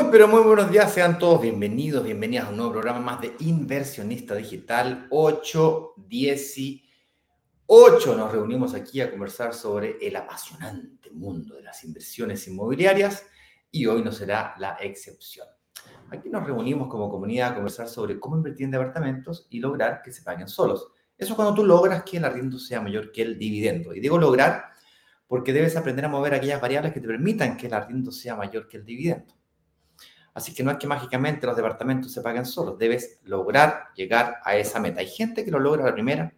Muy, pero muy buenos días, sean todos bienvenidos, bienvenidas a un nuevo programa más de Inversionista Digital 818. Nos reunimos aquí a conversar sobre el apasionante mundo de las inversiones inmobiliarias y hoy no será la excepción. Aquí nos reunimos como comunidad a conversar sobre cómo invertir en departamentos y lograr que se paguen solos. Eso es cuando tú logras que el arriendo sea mayor que el dividendo. Y digo lograr porque debes aprender a mover aquellas variables que te permitan que el arriendo sea mayor que el dividendo. Así que no es que mágicamente los departamentos se paguen solos, debes lograr llegar a esa meta. Hay gente que lo logra la primera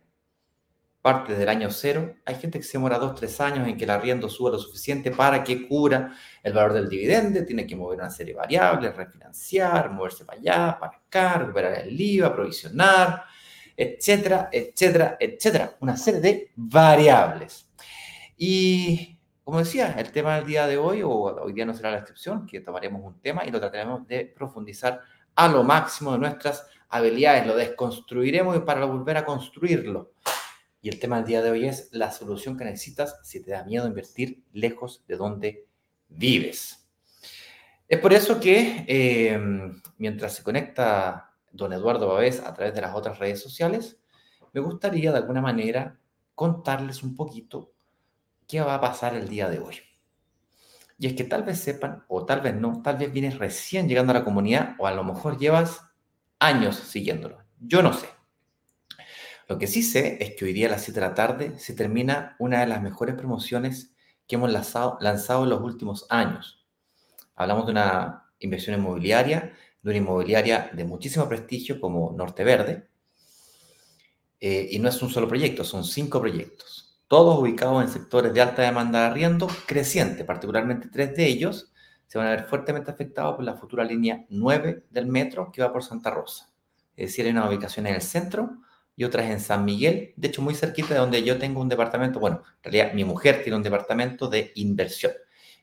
parte del año cero, hay gente que se demora dos, tres años en que el arriendo suba lo suficiente para que cubra el valor del dividendo, tiene que mover una serie de variables, refinanciar, moverse para allá, para acá, recuperar el IVA, provisionar, etcétera, etcétera, etcétera. Una serie de variables. Y como decía, el tema del día de hoy, o hoy día no será la excepción, que tomaremos un tema y lo trataremos de profundizar a lo máximo de nuestras habilidades, lo desconstruiremos para volver a construirlo. Y el tema del día de hoy es la solución que necesitas si te da miedo invertir lejos de donde vives. Es por eso que em, mientras se conecta don Eduardo Babés a través de las otras redes sociales, me gustaría de alguna manera contarles un poquito qué va a pasar el día de hoy. Y es que tal vez sepan, o tal vez no, tal vez vienes recién llegando a la comunidad, o a lo mejor llevas años siguiéndolo. Yo no sé. Lo que sí sé es que hoy día a las 7 de la tarde se termina una de las mejores promociones que hemos lanzado, lanzado en los últimos años. Hablamos de una inversión inmobiliaria, de una inmobiliaria de muchísimo prestigio como Norte Verde. Eh, y no es un solo proyecto, son cinco proyectos todos ubicados en sectores de alta demanda de arriendo creciente, particularmente tres de ellos se van a ver fuertemente afectados por la futura línea 9 del metro que va por Santa Rosa. Es decir, hay una ubicación en el centro y otras en San Miguel, de hecho muy cerquita de donde yo tengo un departamento, bueno, en realidad mi mujer tiene un departamento de inversión.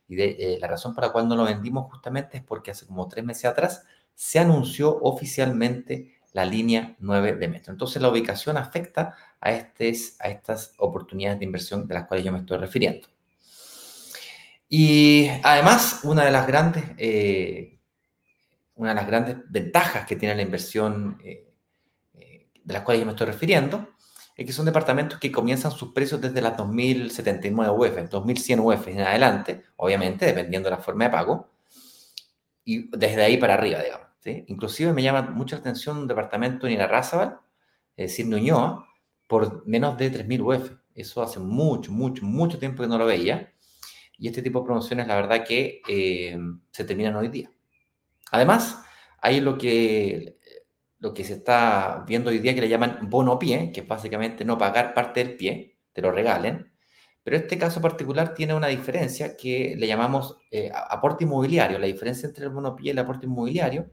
Y de, eh, la razón para la no lo vendimos justamente es porque hace como tres meses atrás se anunció oficialmente la línea 9 de metro. Entonces la ubicación afecta a, a estas oportunidades de inversión de las cuales yo me estoy refiriendo. Y además, una de las grandes, eh, una de las grandes ventajas que tiene la inversión eh, eh, de las cuales yo me estoy refiriendo es que son departamentos que comienzan sus precios desde las 2.079 UF, 2.100 UF en adelante, obviamente, dependiendo de la forma de pago, y desde ahí para arriba, digamos. Inclusive me llama mucha atención un departamento en Irarrázaval, es decir, Ñuñoa, por menos de 3.000 UF. Eso hace mucho, mucho, mucho tiempo que no lo veía. Y este tipo de promociones, la verdad que eh, se terminan hoy día. Además, hay lo que, lo que se está viendo hoy día que le llaman bono pie, que es básicamente no pagar parte del pie, te lo regalen. Pero este caso particular tiene una diferencia que le llamamos eh, aporte inmobiliario. La diferencia entre el bono pie y el aporte inmobiliario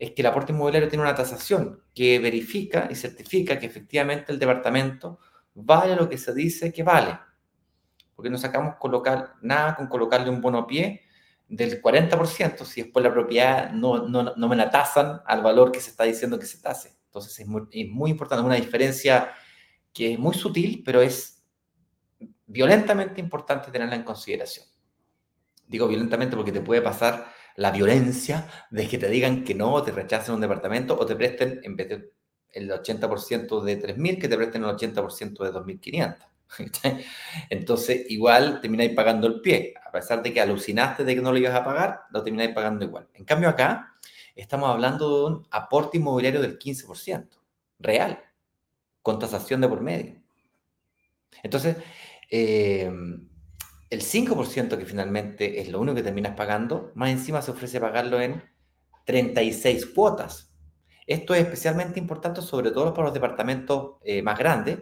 es que el aporte inmobiliario tiene una tasación que verifica y certifica que efectivamente el departamento vale lo que se dice que vale. Porque no sacamos colocar, nada con colocarle un bono pie del 40% si después la propiedad no, no, no, me la tasan al valor que se está diciendo que se tase. Entonces es muy, es muy importante, una diferencia que es muy sutil, pero es violentamente importante tenerla en consideración. Digo violentamente porque te puede pasar la violencia de que te digan que no, te rechacen un departamento o te presten, en vez del el 80% de 3.000, que te presten el 80% de 2.500. Entonces, igual termináis pagando el pie. A pesar de que alucinaste de que no lo ibas a pagar, lo termináis pagando igual. En cambio, acá estamos hablando de un aporte inmobiliario del 15%, real, con tasación de por medio. Entonces, eh, el 5% que finalmente es lo único que terminas pagando, más encima se ofrece pagarlo en 36 cuotas. Esto es especialmente importante sobre todo para los departamentos eh, más grandes,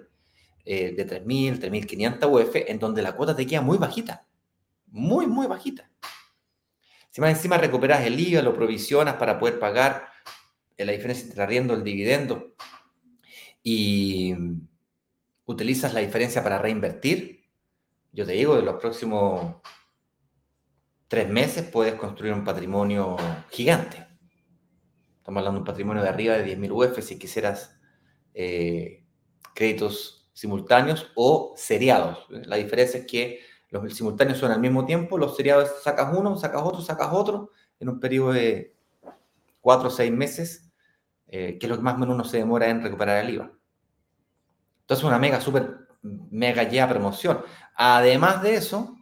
eh, de 3.000, 3.500 UF, en donde la cuota te queda muy bajita, muy, muy bajita. Si más encima recuperas el IVA, lo provisionas para poder pagar eh, la diferencia entre arriendo el dividendo y utilizas la diferencia para reinvertir, yo te digo, en los próximos tres meses puedes construir un patrimonio gigante. Estamos hablando de un patrimonio de arriba de 10.000 UF si quisieras eh, créditos simultáneos o seriados. La diferencia es que los simultáneos son al mismo tiempo, los seriados sacas uno, sacas otro, sacas otro, en un periodo de cuatro o seis meses, eh, que es lo que más o menos uno se demora en recuperar el IVA. Entonces, una mega, súper, mega ya promoción. Además de eso,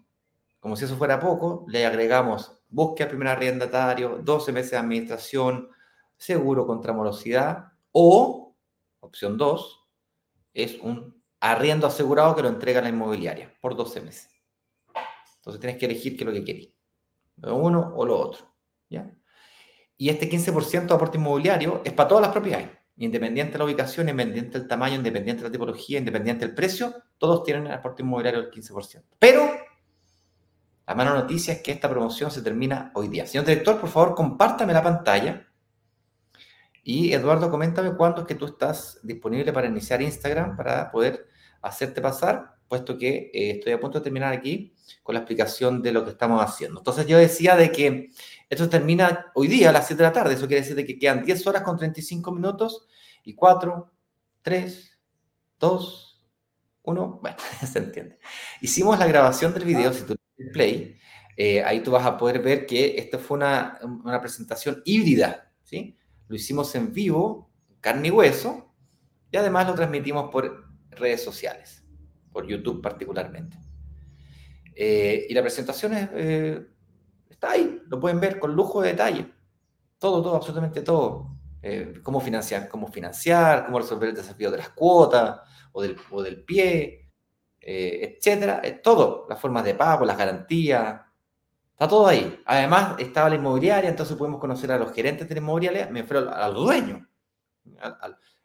como si eso fuera poco, le agregamos búsqueda primer arrendatario, 12 meses de administración, seguro contra morosidad o, opción 2, es un arriendo asegurado que lo entrega la inmobiliaria por 12 meses. Entonces tienes que elegir qué es lo que quieres, lo uno o lo otro. ¿ya? Y este 15% de aporte inmobiliario es para todas las propiedades, independiente de la ubicación, independiente del tamaño, independiente de la tipología, independiente del precio, todos tienen el aporte inmobiliario del 15%. Pero la mala noticia es que esta promoción se termina hoy día. Señor director, por favor, compártame la pantalla. Y Eduardo, coméntame cuándo es que tú estás disponible para iniciar Instagram para poder hacerte pasar, puesto que eh, estoy a punto de terminar aquí con la explicación de lo que estamos haciendo. Entonces yo decía de que esto termina hoy día a las 7 de la tarde. Eso quiere decir de que quedan 10 horas con 35 minutos y 4, 3, 2, 1. Bueno, se entiende. Hicimos la grabación del video, si tú play, eh, ahí tú vas a poder ver que esta fue una, una, presentación híbrida, ¿sí? Lo hicimos en vivo, carne y hueso, y además lo transmitimos por redes sociales, por YouTube particularmente. Eh, y la presentación eh, está ahí, lo pueden ver con lujo de detalle. Todo, todo, absolutamente todo. cómo financiar, cómo financiar, cómo resolver el desafío de las cuotas o del, o del pie, eh, etcétera, eh, todo, las formas de pago, las garantías, está todo ahí. Además, estaba la inmobiliaria, entonces podemos conocer a los gerentes de la inmobiliaria, me fui al, dueño.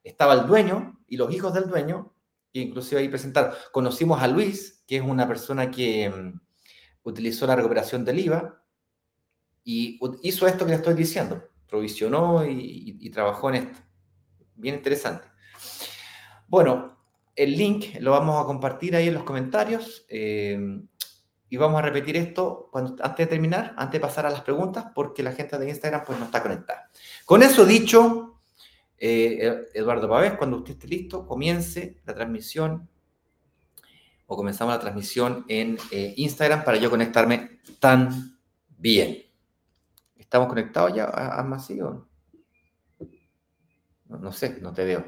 estaba el dueño y los hijos del dueño, que inclusive ahí presentaron. Conocimos a Luis, que es una persona que mm, utilizó la recuperación del IVA y hizo esto que le estoy diciendo, provisionó y trabajó en esto. Bien interesante. Bueno, el link lo vamos a compartir ahí en los comentarios eh, y vamos a repetir esto cuando, antes de terminar, antes de pasar a las preguntas, porque la gente de Instagram pues no está conectada. Con eso dicho, eh, Eduardo Pavés, cuando usted esté listo, comience la transmisión o comenzamos la transmisión en eh, Instagram para yo conectarme tan bien. ¿Estamos conectados ya, a No, no sé, no te veo.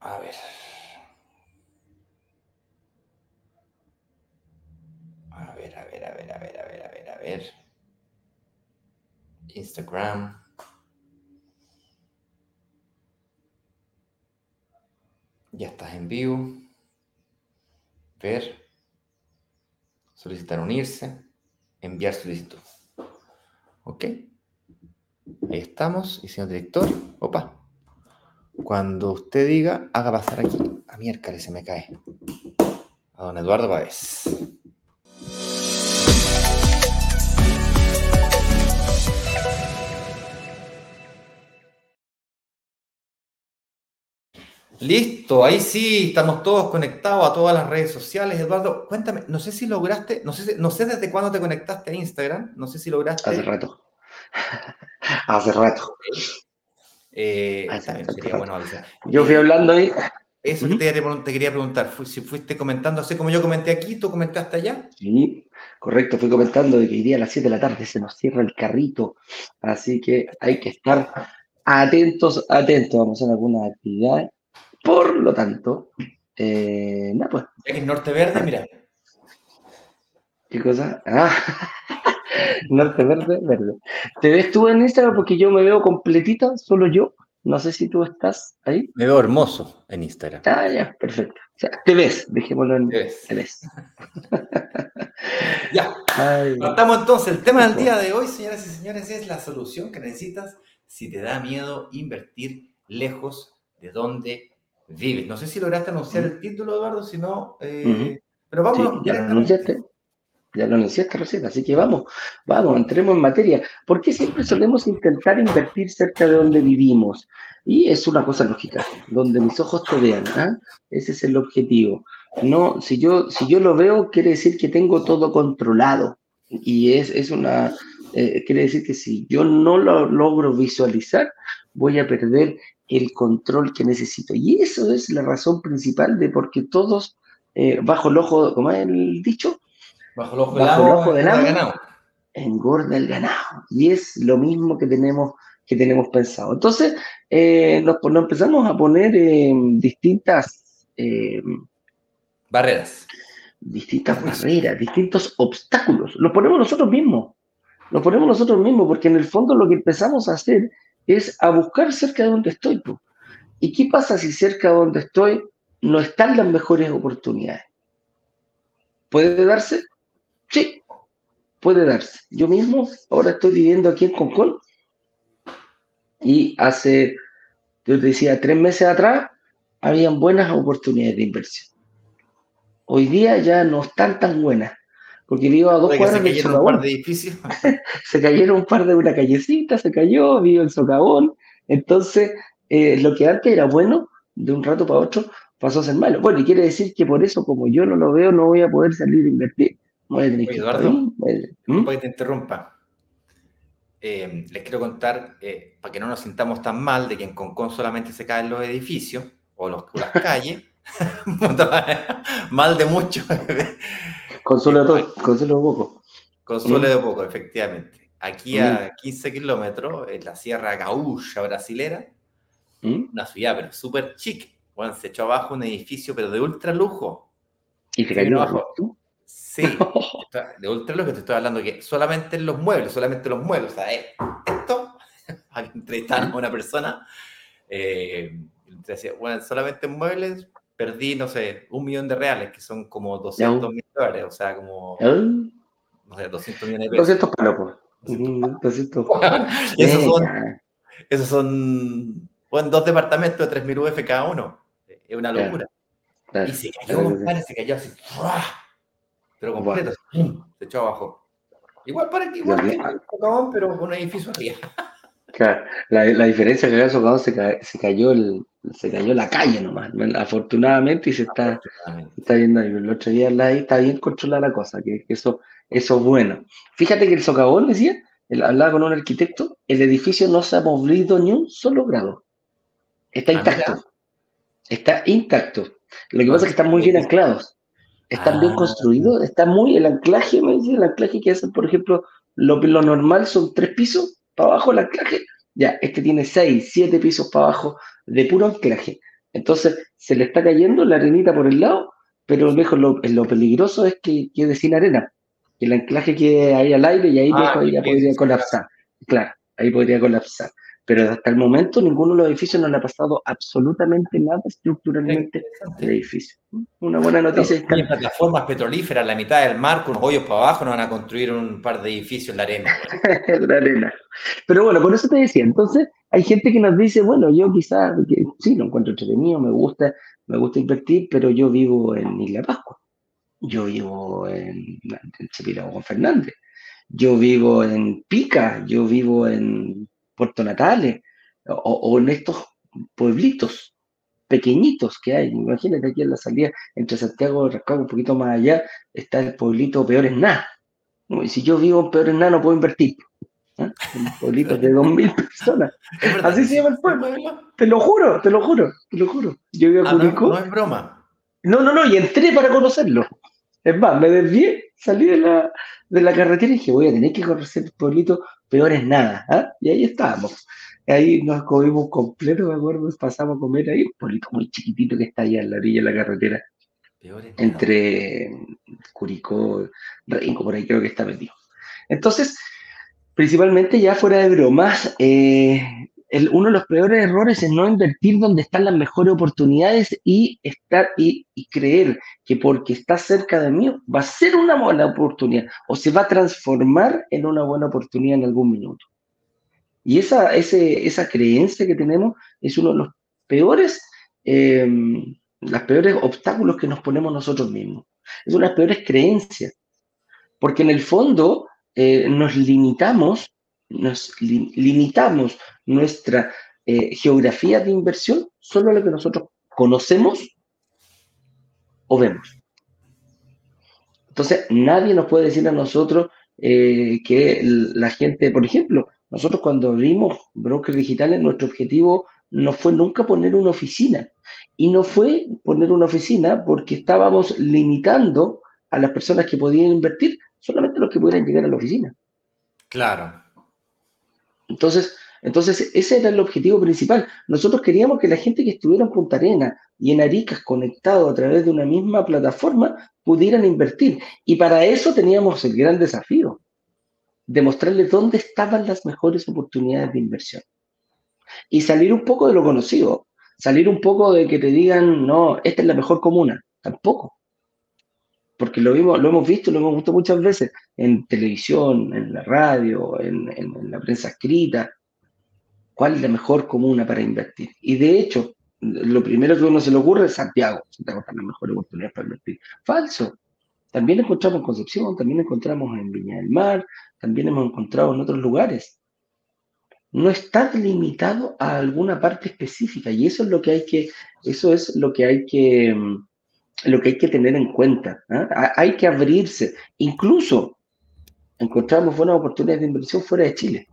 A ver. A ver, a ver, a ver, a ver, a ver, a ver, a ver. Instagram. Ya estás en vivo. Ver. Solicitar unirse. Enviar solicitud. Ok. Ahí estamos. Y señor director. Opa. Cuando usted diga, haga pasar aquí. A miércoles se me cae. A don Eduardo Páez. Listo, ahí sí, estamos todos conectados a todas las redes sociales. Eduardo, cuéntame, no sé si lograste, no sé, no sé desde cuándo te conectaste a Instagram, no sé si lograste. Hace rato. Hace rato. Eh, yo fui hablando ahí. Eso te, quería preguntar, si fuiste comentando así como yo comenté aquí, ¿tú comentaste allá? Sí, correcto, fui comentando de que iría a las 7 de la tarde se nos cierra el carrito, así que hay que estar atentos, atentos, vamos a hacer alguna actividad. Por lo tanto, eh, nada pues. Es norte verde, mira. ¿Qué cosa? Ah, norte verde, verde. ¿Te ves tú en Instagram? Porque yo me veo completita, solo yo. No sé si tú estás ahí. Me veo hermoso en Instagram. Ah, ya, perfecto. O sea, te ves, dejémoslo en. Te ves. ya. Partamos entonces. El tema del día de hoy, señoras y señores, es la solución que necesitas si te da miedo invertir lejos de donde vives. No sé si lograste anunciar el título, Eduardo, si no. Eh, pero vamos. Sí, ya lo anunciaste ya lo anunciaste recién, así que vamos, vamos, entremos en materia. ¿Por qué siempre solemos intentar invertir cerca de donde vivimos? Y es una cosa lógica, donde mis ojos te vean, ¿ah? ese es el objetivo. No, si yo, si yo lo veo, quiere decir que tengo todo controlado. Y es, es una, eh, quiere decir que si yo no lo logro visualizar, voy a perder el control que necesito. Y eso es la razón principal de por qué todos, eh, bajo el ojo, como es el dicho, Bajo el ojo del, amo, engorda el ganado. Y es lo mismo que tenemos, que tenemos pensado. Entonces, eh, nos, empezamos a poner distintas eh, barreras. Distintas barreras, distintos obstáculos. Los ponemos nosotros mismos. Los ponemos nosotros mismos, porque en el fondo lo que empezamos a hacer es a buscar cerca de donde estoy. ¿Y qué pasa si cerca de donde estoy no están las mejores oportunidades? ¿Puede darse? Sí, puede darse. Yo mismo ahora estoy viviendo aquí en Concón y hace, yo te decía, tres meses atrás habían buenas oportunidades de inversión. Hoy día ya no están tan buenas, porque vivo a dos cuadras del socavón. Un par de edificios. se cayeron un par de una callecita, se cayó, vivo en socavón. Entonces, eh, lo que antes era bueno, de un rato para otro, pasó a ser malo. Bueno, y quiere decir que por eso, como yo no lo veo, no voy a poder salir a invertir. Voy a tener que Eduardo, ¿Mm? que te interrumpa. Eh, les quiero contar, eh, para que no nos sintamos tan mal de que en Concón solamente se caen los edificios o, los, las calles, mal de mucho. Consuelo de consuelo de poco. Consuelo de poco, efectivamente. Aquí a 15 kilómetros, en la Sierra Gaúcha brasilera, ¿Mm? una ciudad pero súper chic. Bueno, se echó abajo un edificio, pero de ultra lujo. ¿Y se cayó abajo? Sí, de ultra lujo te estoy hablando que solamente en los muebles, solamente los muebles. O sea, eh, esto, entrevistar a una persona, eh, bueno, solamente en muebles perdí, no sé, un millón de reales, que son como 200 mil dólares, o sea, como, no sé, 200 millones de pesos. 200 palos, 200. esos son, esos son, bueno, dos departamentos de 3.000 UF cada uno. Es una locura. y se cayó, compadre, se cayó así, pero completo, se echó abajo. Igual para que igual que pero con un edificio arriba. La, la diferencia que en se, se, cayó el, se cayó la calle nomás, afortunadamente, y se está, está viendo ahí. El otro día está bien controlada la cosa, que, eso, eso es bueno. Fíjate que el socavón decía, él hablaba con un arquitecto, el edificio no se ha movido ni un solo grado. Está ah, intacto. Está intacto. Lo que pasa es que están muy bien anclados. Están bien ah. construidos, está muy el anclaje, me dice, el anclaje que hacen, por ejemplo, lo, lo normal son tres pisos para abajo el anclaje, ya, este tiene 6, 7 pisos para abajo de puro anclaje. Entonces, se le está cayendo la arenita por el lado, pero lejos lo, lo peligroso es que quede sin arena, que el anclaje quede ahí al aire y ahí ah, podría colapsar. Claro, ahí podría colapsar pero hasta el momento ninguno de los edificios no le ha pasado absolutamente nada estructuralmente al edificio. Una buena noticia. Hay plataformas petrolíferas, la mitad del mar, con hoyos para abajo, no van a construir un par de edificios en la arena. en la arena. Pero bueno, por eso te decía, entonces hay gente que nos dice, bueno, yo quizás, sí, lo encuentro entretenido, me gusta, me gusta invertir, pero yo vivo en Isla Pascua, yo vivo en, en con Fernández, yo vivo en Pica, yo vivo en Puerto Natales o, en estos pueblitos pequeñitos que hay. Imagínate aquí en la salida entre Santiago y Rascado, un poquito más allá, está el pueblito Peor es Nada. Y si yo vivo en Peor es Nada, no puedo invertir. ¿eh? Un pueblito de 2.000 personas. Así se llama el pueblo. Te lo juro, te lo juro, te lo juro. Yo vivo a ah, no, es broma. No, no, no, y entré para conocerlo. Es más, me desvié, salí de la, de la carretera y dije, voy a tener que conocer el pueblito peor es nada. ¿ah? Y ahí estábamos. Ahí nos comimos completo, me acuerdo, pasamos a comer ahí, un pueblito muy chiquitito que está allá en la orilla de la carretera. entre Curicó, Rinco, por ahí creo que está metido. Entonces, principalmente ya fuera de bromas, eh, uno de los peores errores es no invertir donde están las mejores oportunidades y estar y, creer que porque está cerca de mí va a ser una buena oportunidad o se va a transformar en una buena oportunidad en algún minuto. Y esa, esa creencia que tenemos es uno de los peores, eh, peores obstáculos que nos ponemos nosotros mismos. Es una de las peores creencias, porque en el fondo eh, nos limitamos nos limitamos nuestra eh, geografía de inversión solo a lo que nosotros conocemos o vemos. Entonces, nadie nos puede decir a nosotros eh, que la gente, por ejemplo, nosotros cuando abrimos brokers digitales, nuestro objetivo no fue nunca poner una oficina. Y no fue poner una oficina porque estábamos limitando a las personas que podían invertir solamente los que pudieran llegar a la oficina. Claro. Entonces, entonces, ese era el objetivo principal. Nosotros queríamos que la gente que estuviera en Punta Arena y en Arica conectado a través de una misma plataforma pudieran invertir. Y para eso teníamos el gran desafío, demostrarles dónde estaban las mejores oportunidades de inversión. Y salir un poco de lo conocido, salir un poco de que te digan, no, esta es la mejor comuna. Tampoco. Porque lo, vimos, lo hemos visto, lo hemos visto muchas veces en televisión, en la radio, en, en la prensa escrita cuál es la mejor comuna para invertir. Y de hecho, lo primero que uno se le ocurre es Santiago. Santiago está la mejor oportunidad para invertir. Falso. También encontramos en Concepción, también encontramos en Viña del Mar, también hemos encontrado en otros lugares. No está limitado a alguna parte específica y eso es lo que hay que, eso es lo que hay que, mm, lo que hay que tener en cuenta. ¿ah? Hay que abrirse. Incluso encontramos buenas oportunidades de inversión fuera de Chile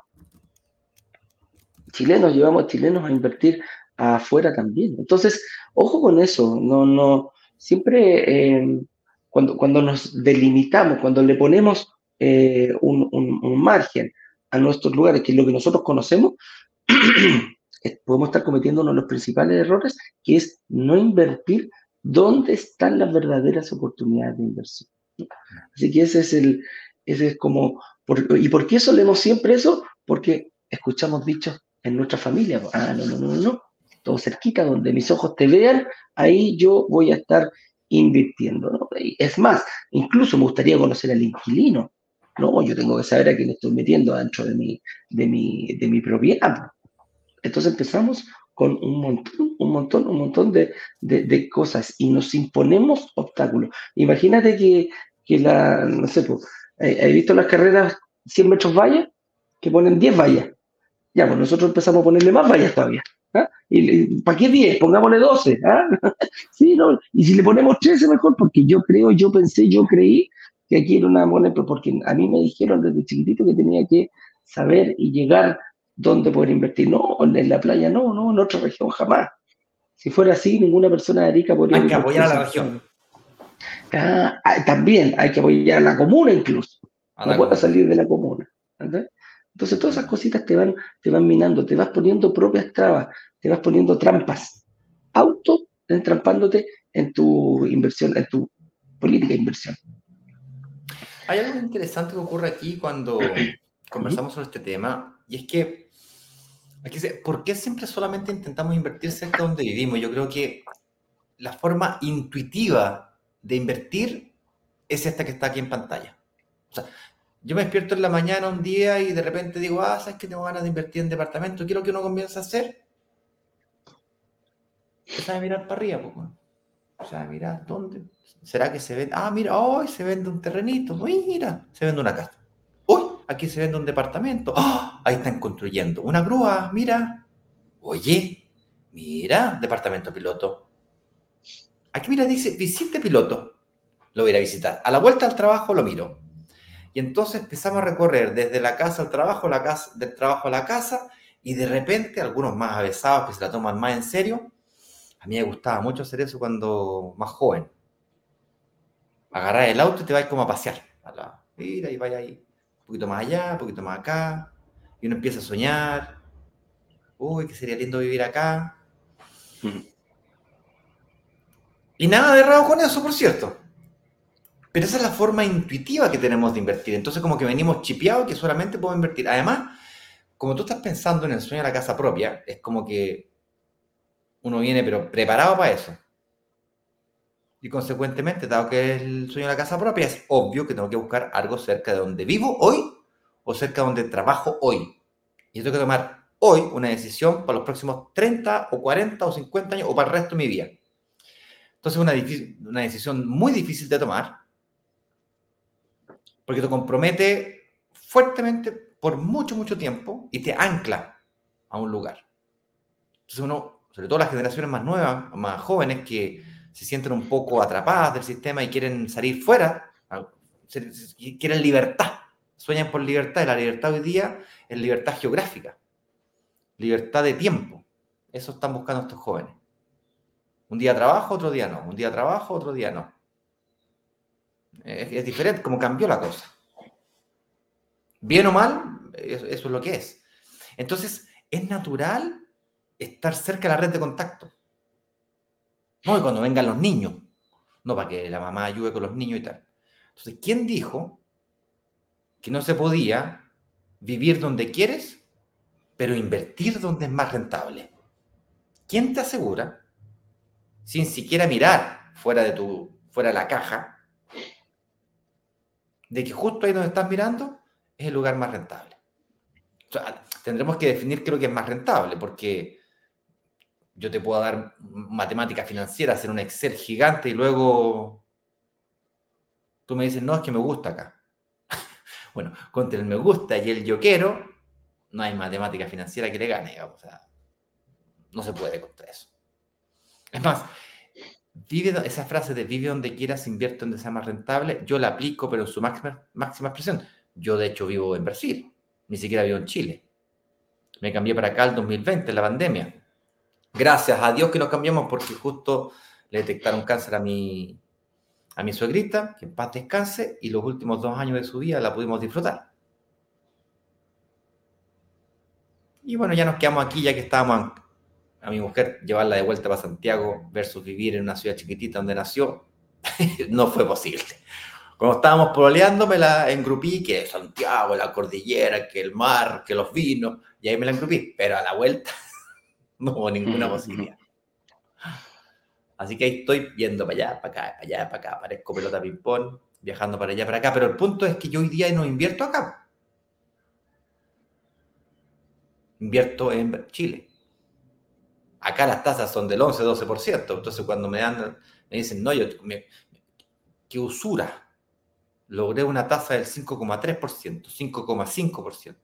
chilenos, llevamos chilenos a invertir afuera también. Entonces, ojo con eso, no, no, siempre eh, cuando, cuando nos delimitamos, cuando le ponemos eh, un, margen a nuestros lugares, que es lo que nosotros conocemos, podemos estar cometiendo uno de los principales errores, que es no invertir donde están las verdaderas oportunidades de inversión. Así que ese es el, ese es como, ¿y por qué solemos siempre eso? Porque escuchamos dichos en nuestra familia. Ah, no, no, no, no, todo cerquita, donde mis ojos te vean, ahí yo voy a estar invirtiendo. Es más, incluso me gustaría conocer al inquilino. No, yo tengo que saber a quién estoy metiendo dentro de mi, de mi, de mi propiedad. Entonces empezamos con un montón, un montón, un montón de, de, cosas y nos imponemos obstáculos. Imagínate que, que la, no sé, pues, ¿he visto las carreras 100 metros vallas? Que ponen 10 vallas. Ya, pues nosotros empezamos a ponerle más vallas todavía. ¿ah? Y, ¿Para qué 10? Pongámosle 12. ¿ah? sí, no. Y si le ponemos 13 mejor, porque yo creo, yo pensé, yo creí que aquí era una buena, porque a mí me dijeron desde chiquitito que tenía que saber y llegar dónde poder invertir. No, en la playa no, no, en otra región jamás. Si fuera así, ninguna persona de Arica podría... Hay que apoyar a la región. Ah, ah, también hay que apoyar a la comuna incluso. no puedo salir de la comuna. ¿entendés? Entonces todas esas cositas te van, te van minando, te vas poniendo propias trabas, te vas poniendo trampas, auto entrampándote en tu inversión, en tu política de inversión. Hay algo interesante que ocurre aquí cuando conversamos sobre este tema, y es que, ¿por qué siempre solamente intentamos invertir cerca donde vivimos? Yo creo que la forma intuitiva de invertir es esta que está aquí en pantalla. O sea, yo me despierto en la mañana un día y de repente digo, ah, ¿sabes que tengo ganas de invertir en departamento? ¿Qué es lo que uno comienza a hacer? Empieza a mirar para arriba, pues, O sea, mira, ¿dónde? ¿Será que se vende? Ah, mira, hoy se vende un terrenito. Mira, se vende una casa. Aquí se vende un departamento. ¡Ah! ahí están construyendo una grúa, mira. Oye, mira, departamento piloto. Aquí, mira, dice, visite piloto. Lo voy a visitar. A la vuelta al trabajo lo miro y entonces empezamos a recorrer desde la casa al trabajo, la casa, del trabajo a la casa, y de repente, algunos más avesados que se la toman más en serio, a mí me gustaba mucho hacer eso cuando más joven. Agarrar el auto y te vas como a pasear. Mira, y vaya ahí, poquito más allá, un poquito más acá, y uno empieza a soñar. Uy, que sería lindo vivir acá. Y nada de errado con eso, por cierto. Pero esa es la forma intuitiva que tenemos de invertir. Entonces, como que venimos chipeados que solamente podemos invertir. Además, como tú estás pensando en el sueño de la casa propia, es como que uno viene, pero preparado para eso. Y consecuentemente, dado que es el sueño de la casa propia, es obvio que tengo que buscar algo cerca de donde vivo hoy o cerca de donde trabajo hoy. Y tengo que tomar hoy una decisión para los próximos 30 o 40 o 50 años o para el resto de mi vida. Entonces, una, una decisión muy difícil de tomar, porque te compromete fuertemente por mucho, mucho tiempo y te ancla a un lugar. Entonces uno, sobre todo las generaciones más nuevas, más jóvenes, que se sienten un poco atrapadas del sistema y quieren salir fuera, quieren libertad, sueñan por libertad, y la libertad hoy día es libertad geográfica, libertad de tiempo. Eso están buscando estos jóvenes. Un día trabajo, otro día no. Un día trabajo, otro día no. Es, diferente, como cambió la cosa. Bien o mal, eso, es lo que es. Entonces, es natural estar cerca de la red de contacto. No, y cuando vengan los niños, no para que la mamá ayude con los niños y tal. Entonces, ¿quién dijo que no se podía vivir donde quieres, pero invertir donde es más rentable? ¿Quién te asegura, sin siquiera mirar fuera de, tu, fuera de la caja, de que justo ahí donde estás mirando es el lugar más rentable? tendremos que definir qué es lo que es más rentable, porque yo te puedo dar matemática financiera, hacer un Excel gigante y luego tú me dices, no, es que me gusta acá. bueno, contra el me gusta y el yo quiero, no hay matemática financiera que le gane, o sea, no se puede contra eso. Es más, vive, esa frase de vive donde quieras, invierte donde sea más rentable, yo la aplico, pero en su máxima, máxima expresión. Yo, de hecho, vivo en Brasil, ni siquiera vivo en Chile. Me cambié para acá el 2020, la pandemia Gracias a Dios que nos cambiamos porque justo le detectaron cáncer a mi, a mi suegrita, que en paz descanse, y los últimos dos años de su vida la pudimos disfrutar. Y bueno, ya nos quedamos aquí, ya que estábamos a, mi mujer llevarla de vuelta para Santiago versus vivir en una ciudad chiquitita donde nació, no fue posible. Cuando estábamos proleando, me la engrupí, que Santiago, la cordillera, que el mar, que los vinos, y ahí me la engrupí, pero a la vuelta no hubo ninguna posibilidad. Así que ahí estoy viendo para allá, para acá, para allá, para acá. Parezco pelota ping-pong, viajando para allá, para acá. Pero el punto es que yo hoy día no invierto acá. Invierto en Chile. Acá las tasas son del 11, 12%. Entonces cuando me dan, me dicen, no, yo, me, qué usura. Logré una tasa del 5,3%, 5,5%.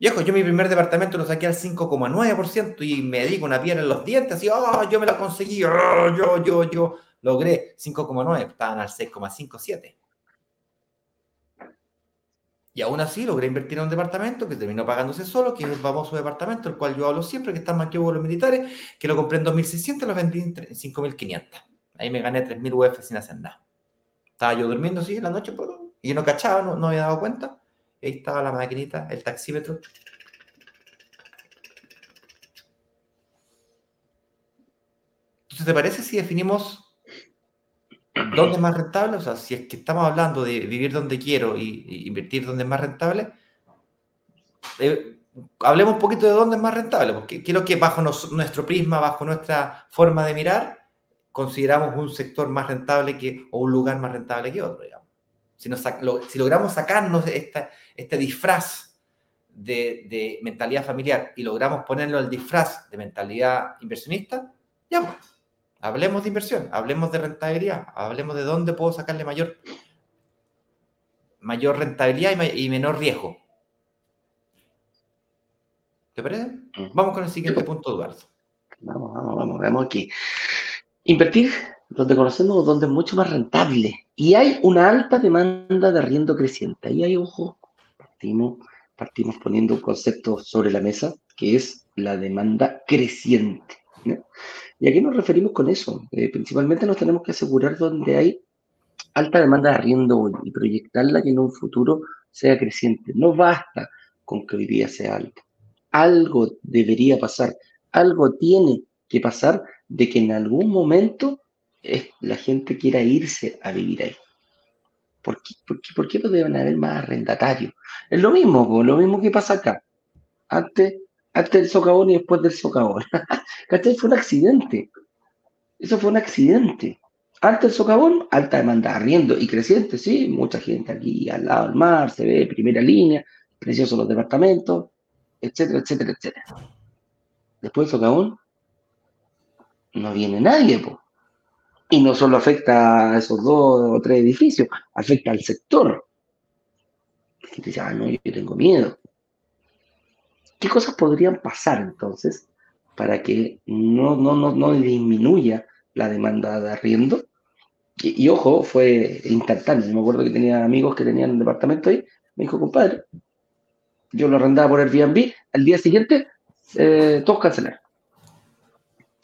Viejo, yo mi primer departamento lo saqué al 5,9% y me di una piedra en los dientes, así, oh, yo me lo conseguí, oh, yo, yo, yo, logré 5,9, estaban al 6,57. Y aún así logré invertir en un departamento que terminó pagándose solo, que es el famoso departamento, el cual yo hablo siempre, que está en con los militares, que lo compré en 2.600 y lo vendí en 5.500. Ahí me gané 3.000 UF sin hacer nada. Estaba yo durmiendo así en la noche y yo no cachaba, no, no había dado cuenta. Ahí estaba la maquinita, el taxímetro. Entonces, ¿te parece si definimos dónde es más rentable? O sea, si es que estamos hablando de vivir donde quiero y, invertir donde es más rentable, eh, hablemos un poquito de dónde es más rentable, porque quiero que bajo nuestro prisma, bajo nuestra forma de mirar, consideramos un sector más rentable que, o un lugar más rentable que otro, digamos. Si, si logramos sacarnos esta, este disfraz de, mentalidad familiar y logramos ponerlo al disfraz de mentalidad inversionista, ya pues, hablemos de inversión, hablemos de rentabilidad, hablemos de dónde puedo sacarle mayor, mayor rentabilidad y, menor riesgo. ¿Te parece? Mm. Vamos con el siguiente punto, Eduardo. Vamos, vamos, vamos, veamos aquí. Invertir donde conocemos donde es mucho más rentable y hay una alta demanda de arriendo creciente. Ahí hay, ojo, partimos, poniendo un concepto sobre la mesa que es la demanda creciente. ¿Y a qué nos referimos con eso? Eh, principalmente nos tenemos que asegurar donde hay alta demanda de arriendo hoy y proyectarla que en un futuro sea creciente. No basta con que hoy día sea alta. Algo debería pasar, algo tiene que pasar de que en algún momento eh, la gente quiera irse a vivir ahí. ¿Por qué, por qué, deben haber más arrendatarios? Es lo mismo, lo mismo que pasa acá. Antes, antes del socavón y después del socavón. ¿Cachai? Fue un accidente. Eso fue un accidente. Antes del socavón, alta demanda, arriendo y creciente, sí, mucha gente aquí al lado del mar, se ve primera línea, preciosos los departamentos, etcétera, etcétera, etcétera. Después del socavón, no viene nadie, pues. Y no solo afecta a esos dos o tres edificios, afecta al sector. Y dice, ah, no, yo tengo miedo. ¿Qué cosas podrían pasar entonces para que no, no, no, no disminuya la demanda de arriendo? Y, ojo, fue instantáneo. me acuerdo que tenía amigos que tenían un departamento ahí. Me dijo, compadre, yo lo arrendaba por Airbnb. Al día siguiente, eh, todos cancelaron.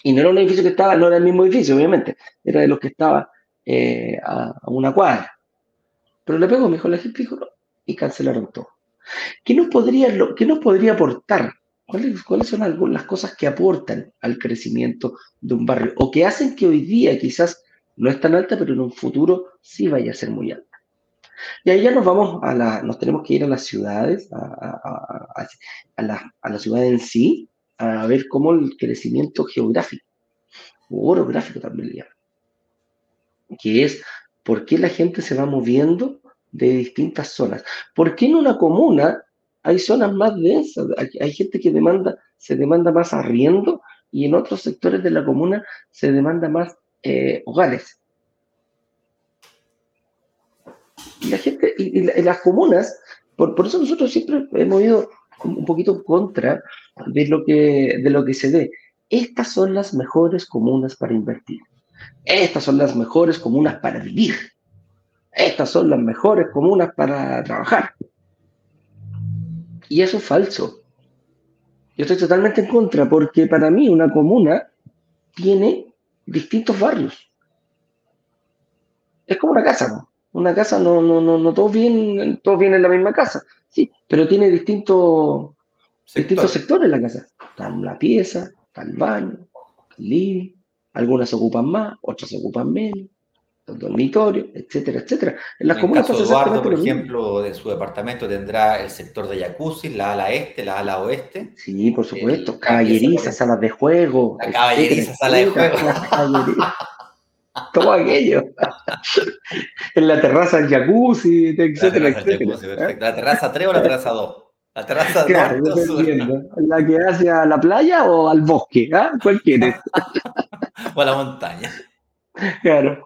Y no era un edificio que estaba, no era el mismo edificio, obviamente, era de los que estaba eh, a, una cuadra. Pero le pegó, me dijo la gente, y cancelaron todo. ¿Qué nos podría, qué nos podría aportar? ¿Cuáles, ¿Cuáles son algunas cosas que aportan al crecimiento de un barrio o que hacen que hoy día quizás no es tan alta, pero en un futuro sí vaya a ser muy alta? Y ahí ya nos vamos a la, nos tenemos que ir a las ciudades, a, a, a, la, a la ciudad en sí, a ver cómo el crecimiento geográfico, o orográfico también le llaman, que es por qué la gente se va moviendo de distintas zonas. ¿Por qué en una comuna hay zonas más densas? Hay, gente que demanda, se demanda más arriendo y en otros sectores de la comuna se demanda más eh, hogares. Y la gente, y, las comunas, por, por, eso nosotros siempre hemos ido un poquito contra de lo que, de lo que se ve. Estas son las mejores comunas para invertir. Estas son las mejores comunas para vivir. Estas son las mejores comunas para trabajar. Y eso es falso. Yo estoy totalmente en contra, porque para mí una comuna tiene distintos barrios. Es como una casa. Una casa no, no, no, no todos vienen, todos vienen en la misma casa, sí, pero tiene distintos, distintos sectores la casa. Está la pieza, está el baño, el living, algunas se ocupan más, otras se ocupan menos, los dormitorios, etcétera, etcétera. En las comunas caso Eduardo, por ejemplo, de su departamento tendrá el sector de jacuzzi, la ala este, la ala oeste. Sí, por supuesto, caballeriza, salas de juego. La caballeriza, sala de juego. todo aquello. en la terraza el jacuzzi, etcétera, la etcétera. ¿La terraza 3 o la terraza 2? La terraza claro, ¿La que hace a la playa o al bosque? ¿ah? ¿Cuál quieres? o a la montaña. Claro.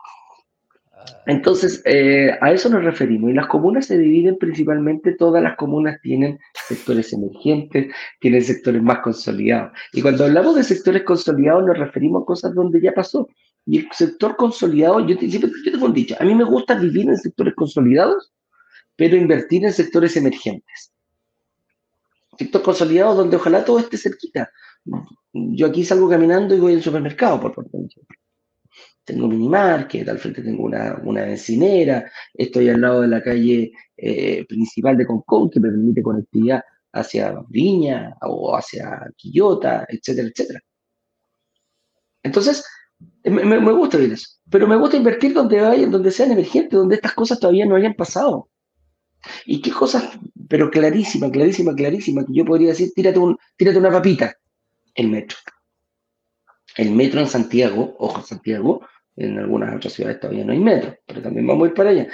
Entonces, eh, a eso nos referimos. Y las comunas se dividen principalmente, todas las comunas tienen sectores emergentes, tienen sectores más consolidados. Y cuando hablamos de sectores consolidados nos referimos a cosas donde ya pasó. Y el sector consolidado, yo, te, siempre, yo tengo un dicho, a mí me gusta vivir en sectores consolidados, pero invertir en sectores emergentes. Sector consolidado donde ojalá todo esté cerquita. Yo aquí salgo caminando y voy al supermercado, por ejemplo. Tengo un minimarket, al frente tengo una, una bencinera, estoy al lado de la calle eh, principal de Concón que me permite conectividad hacia Viña o hacia Quillota, etcétera, etcétera. Entonces, me, gusta ver eso. Pero me gusta invertir donde vayan, donde sean emergentes, donde estas cosas todavía no hayan pasado. Y qué cosas, pero clarísima, clarísima, clarísima, que yo podría decir, tírate, un, tírate una papita. El metro. El metro en Santiago, ojo Santiago, en algunas otras ciudades todavía no hay metro, pero también vamos a ir para allá.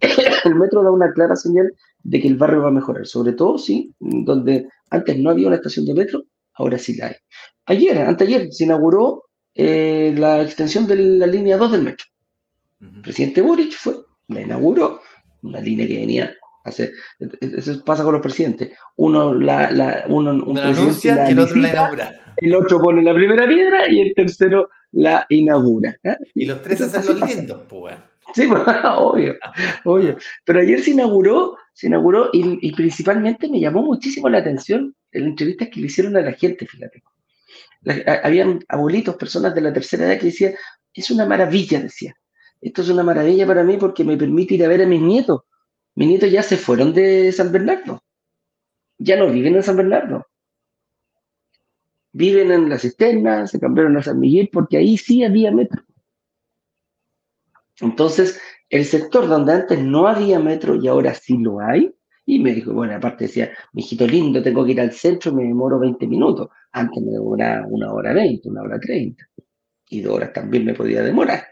El metro da una clara señal de que el barrio va a mejorar, sobre todo, sí, donde antes no había una estación de metro, ahora sí la hay. Ayer, anteayer, se inauguró eh, la extensión de la línea 2 del metro. El presidente Boric fue, la inauguró, una línea que venía hace, eso pasa con los presidentes, uno la, la uno, un anuncia y el otro la inaugura. El otro pone la primera piedra y el tercero la inaugura. ¿eh? Y los tres hacen los lindos, pues. Sí, pues, obvio, obvio. Pero ayer se inauguró, se inauguró y, y, principalmente me llamó muchísimo la atención en la entrevista que le hicieron a la gente, fíjate habían abuelitos, personas de la tercera edad que decían, es una maravilla, decía. Esto es una maravilla para mí porque me permite ir a ver a mis nietos. Mis nietos ya se fueron de San Bernardo. Ya no viven en San Bernardo. Viven en la cisterna, se cambiaron a San Miguel porque ahí sí había metro. Entonces, el sector donde antes no había metro y ahora sí lo hay, y me dijo, bueno, aparte decía, mijito lindo, tengo que ir al centro, me demoro 20 minutos. Antes me demoraba una hora 20, una hora 30. Y dos horas también me podía demorar.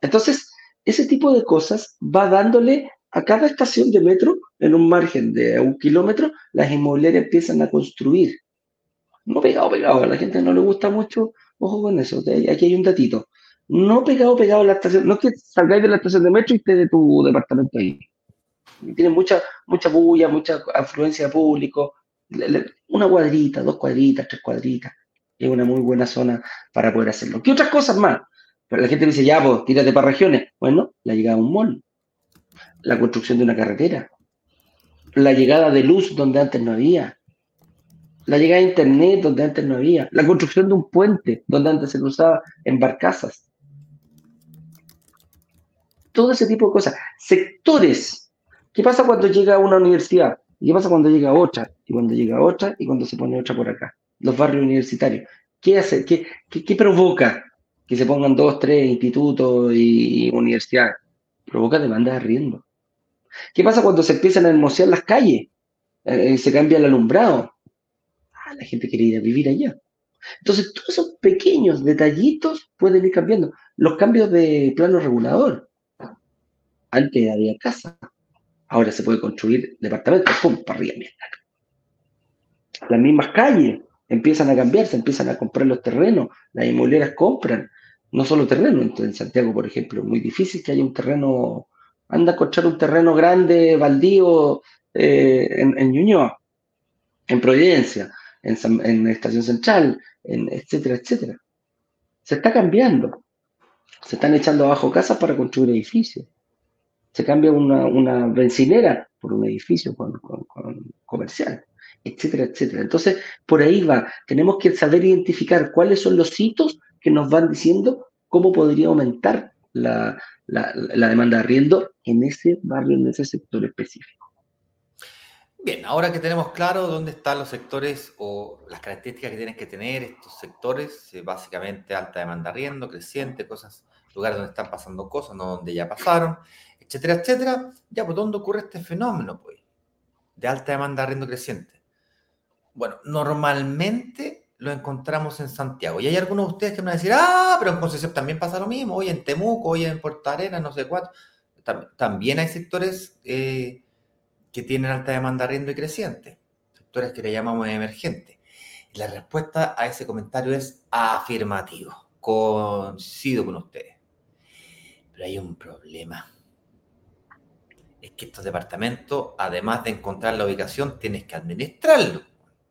Entonces, ese tipo de cosas va dándole a cada estación de metro, en un margen de un kilómetro, las inmobiliarias empiezan a construir. No pegado, pegado, a la gente no le gusta mucho, ojo con eso, aquí hay un datito. No pegado, pegado a la estación, no es que salgáis de la estación de metro y esté de tu departamento ahí tienen mucha, mucha bulla, mucha afluencia de público. Una cuadrita, dos cuadritas, tres cuadritas. Es una muy buena zona para poder hacerlo. ¿Qué otras cosas más? Pero la gente dice, ya, pues, tírate para regiones. Bueno, la llegada a un mall, la construcción de una carretera, la llegada de luz donde antes no había, la llegada de internet donde antes no había, la construcción de un puente donde antes se usaba en barcazas. Todo ese tipo de cosas. Sectores ¿Qué pasa cuando llega una universidad? ¿Y qué pasa cuando llega otra? Y cuando llega otra y cuando se pone otra por acá. Los barrios universitarios. ¿Qué hace? ¿Qué, qué, provoca que se pongan dos, tres institutos y universidades? Provoca demanda de arriendo. ¿Qué pasa cuando se empiezan a hermosear las calles? Eh, eh, se cambia el alumbrado. Ah, la gente quiere ir a vivir allá. Entonces, todos esos pequeños detallitos pueden ir cambiando. Los cambios de plano regulador. Antes había casa, ahora se puede construir departamentos, ¡pum! para arriba, Las mismas calles empiezan a cambiar, se empiezan a comprar los terrenos, las inmobiliarias compran, no solo terrenos, en Santiago, por ejemplo, es muy difícil que haya un terreno, anda a encontrar un terreno grande, baldío, eh, en, en Ñuñoa, en Providencia, en, en Estación Central, en etcétera, etcétera. Se está cambiando. Se están echando abajo casas para construir edificios se cambia una, una bencinera por un edificio comercial, etcétera, etcétera. Entonces, por ahí va. Tenemos que saber identificar cuáles son los hitos que nos van diciendo cómo podría aumentar la, demanda de arriendo en ese barrio, en ese sector específico. Bien, ahora que tenemos claro dónde están los sectores o las características que tienen que tener estos sectores, eh, básicamente alta demanda de arriendo, creciente, cosas, lugares donde están pasando cosas, no donde ya pasaron etcétera, etcétera. Ya, pues, ¿dónde ocurre este fenómeno, pues? De alta demanda de arriendo creciente. Bueno, normalmente lo encontramos en Santiago. Y hay algunos de ustedes que me van a decir, ah, pero en Concepción también pasa lo mismo, hoy en Temuco, hoy en Puerto Arenas, no sé cuánto. También hay sectores eh, que tienen alta demanda de arriendo y creciente, sectores que le llamamos emergentes. La respuesta a ese comentario es afirmativo. Coincido con ustedes. Pero hay un problema es que estos departamentos, además de encontrar la ubicación, tienes que administrarlo.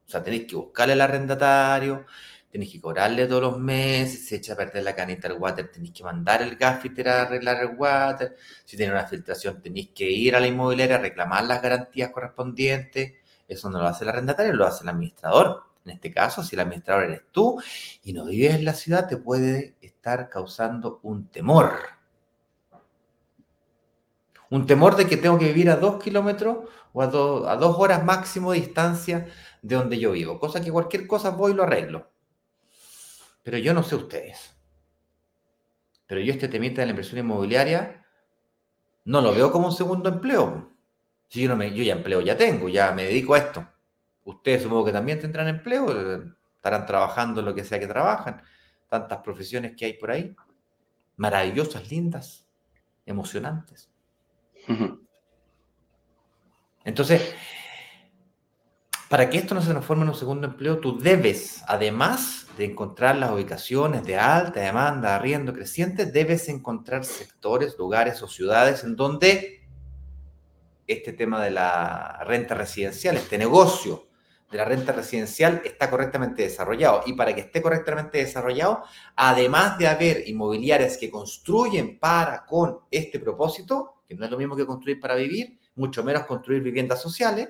O sea, tenés que buscarle al arrendatario, tenés que cobrarle todos los meses, si echa a perder la canita del water, tenés que mandar el gaffiter a arreglar el water, si tiene una filtración, tenés que ir a la inmobiliaria a reclamar las garantías correspondientes. Eso no lo hace el arrendatario, lo hace el administrador. En este caso, si el administrador eres tú y no vives en la ciudad, te puede estar causando un temor un temor de que tengo que vivir a dos kilómetros o a, a dos horas máximo de distancia de donde yo vivo. Cosa que cualquier cosa voy y lo arreglo. Pero yo no sé ustedes. Pero yo este temita de la inversión inmobiliaria no lo veo como un segundo empleo. Si yo, no me, yo ya empleo ya tengo, ya me dedico a esto. Ustedes supongo que también tendrán empleo, estarán trabajando lo que sea que trabajan. Tantas profesiones que hay por ahí. Maravillosas, lindas, emocionantes. Entonces, para que esto no se transforme en un segundo empleo, tú debes, además de encontrar las ubicaciones de alta demanda, arriendo creciente, debes encontrar sectores, lugares o ciudades en donde este tema de la renta residencial, este negocio de la renta residencial está correctamente desarrollado. Y para que esté correctamente desarrollado, además de haber inmobiliarias que construyen para con este propósito, que no es lo mismo que construir para vivir, mucho menos construir viviendas sociales,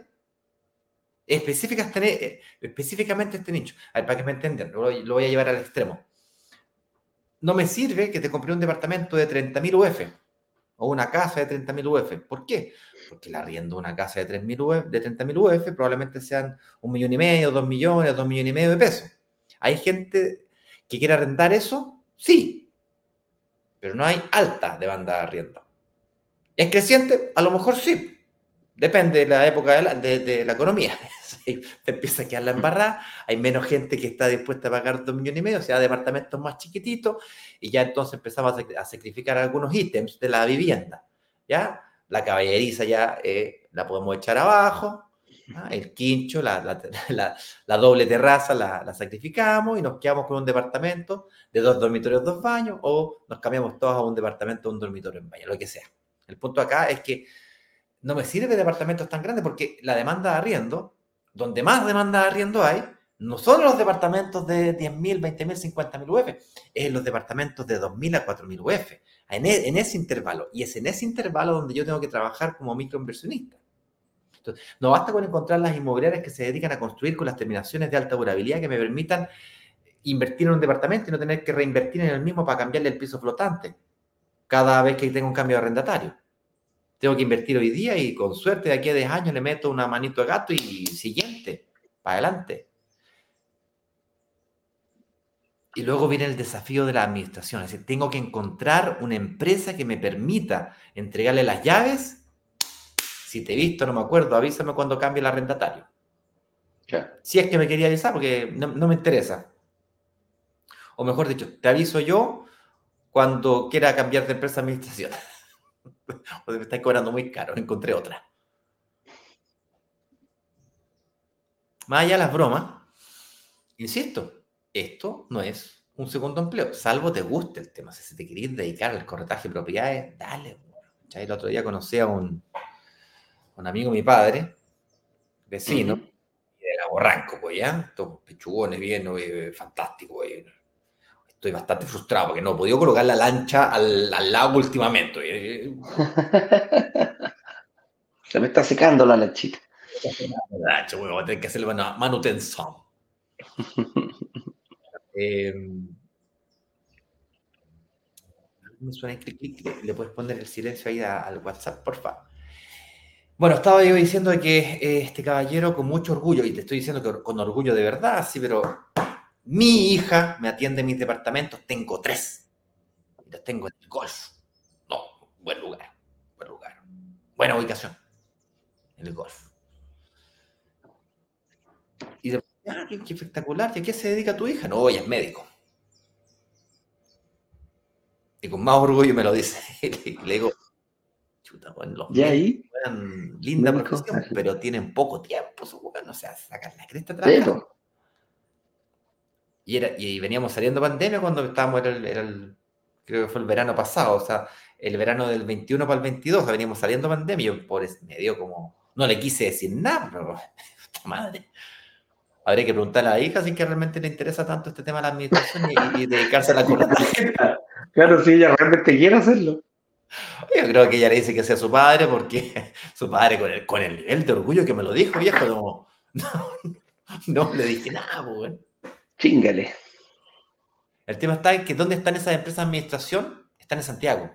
específicas, eh, específicamente este nicho. Para que me entiendan, lo, voy a llevar al extremo. No me sirve que te compre un departamento de 30.000 UF o una casa de 30.000 UF. ¿Por qué? Porque la arriendo una casa de, 3.000 UF, de 30.000 UF probablemente sean un millón y medio, dos millones, dos millones y medio de pesos. ¿Hay gente que quiere arrendar eso? Sí, pero no hay alta demanda de arriendo. ¿Es creciente? A lo mejor sí. Depende de la época de la, economía. te empieza a quedar la embarrada, hay menos gente que está dispuesta a pagar dos millones y medio, o sea, departamentos más chiquititos, y ya entonces empezamos a sacrificar algunos ítems de la vivienda. ¿Ya? La caballeriza ya eh, la podemos echar abajo, el quincho, la, doble terraza la, sacrificamos y nos quedamos con un departamento de dos dormitorios, dos baños, o nos cambiamos todos a un departamento, un dormitorio en baño, lo que sea. El punto acá es que no me sirve departamentos tan grandes porque la demanda de arriendo, donde más demanda de arriendo hay, no son los departamentos de 10.000, 20.000, 50.000 UF, es los departamentos de 2.000 a 4.000 UF, en, e, en, ese intervalo. Y es en ese intervalo donde yo tengo que trabajar como microinversionista. Entonces, no basta con encontrar las inmobiliarias que se dedican a construir con las terminaciones de alta durabilidad que me permitan invertir en un departamento y no tener que reinvertir en el mismo para cambiarle el piso flotante cada vez que tenga un cambio de arrendatario. Tengo que invertir hoy día y con suerte de aquí a 10 años le meto una manito de gato y siguiente, para adelante. Y luego viene el desafío de la administración. Es decir, tengo que encontrar una empresa que me permita entregarle las llaves. Si te he visto, no me acuerdo, avísame cuando cambie el arrendatario. Si es que me quería avisar, porque no, me interesa. O mejor dicho, te aviso yo cuando quiera cambiar de empresa de administración. o me estáis cobrando muy caro, encontré otra. Más allá de las bromas, insisto, esto no es un segundo empleo, salvo te guste el tema. Si te querés dedicar al corretaje de propiedades, dale. El otro día conocí a un, un amigo de mi padre, vecino, de la Borranco, pues ya, estos pechugones bien, eh, fantástico. Estoy bastante frustrado porque no he podido colocar la lancha al, al lago últimamente. Se me está secando la lanchita. La voy a tener que hacerle manutención. Em, me suena clic, clic, le puedes poner el silencio ahí al WhatsApp, por favor. Bueno, estaba yo diciendo que eh, este caballero con mucho orgullo, y te estoy diciendo que con orgullo de verdad, sí, pero mi hija me atiende en mis departamentos, tengo tres. Y los tengo en el golf. No, buen lugar, buen lugar. Buena ubicación en el golf. Y de Ah, qué, espectacular. ¿Y a qué se dedica tu hija? No, ella es médico. Y con más orgullo me lo dice. le digo, chuta, bueno, los ¿Y ahí? linda profesión, pero tienen poco tiempo, su bueno, o sea, sacar la cresta atrás. Y, era, y veníamos saliendo pandemia cuando estábamos, era el, creo que fue el verano pasado, o sea, el verano del 21 para el 22, veníamos saliendo pandemia, y yo por me dio como, no le quise decir nada, pero, madre habría que preguntarle a la hija si que realmente le interesa tanto este tema de la administración y, dedicarse a la corrección. Claro, si ella realmente quiere hacerlo. Yo creo que ella le dice que sea su padre porque su padre con el, con el nivel de orgullo que me lo dijo, viejo, no, no, le dije nada, pues. Chingale. El tema está en que ¿dónde están esas empresas de administración? Están en Santiago.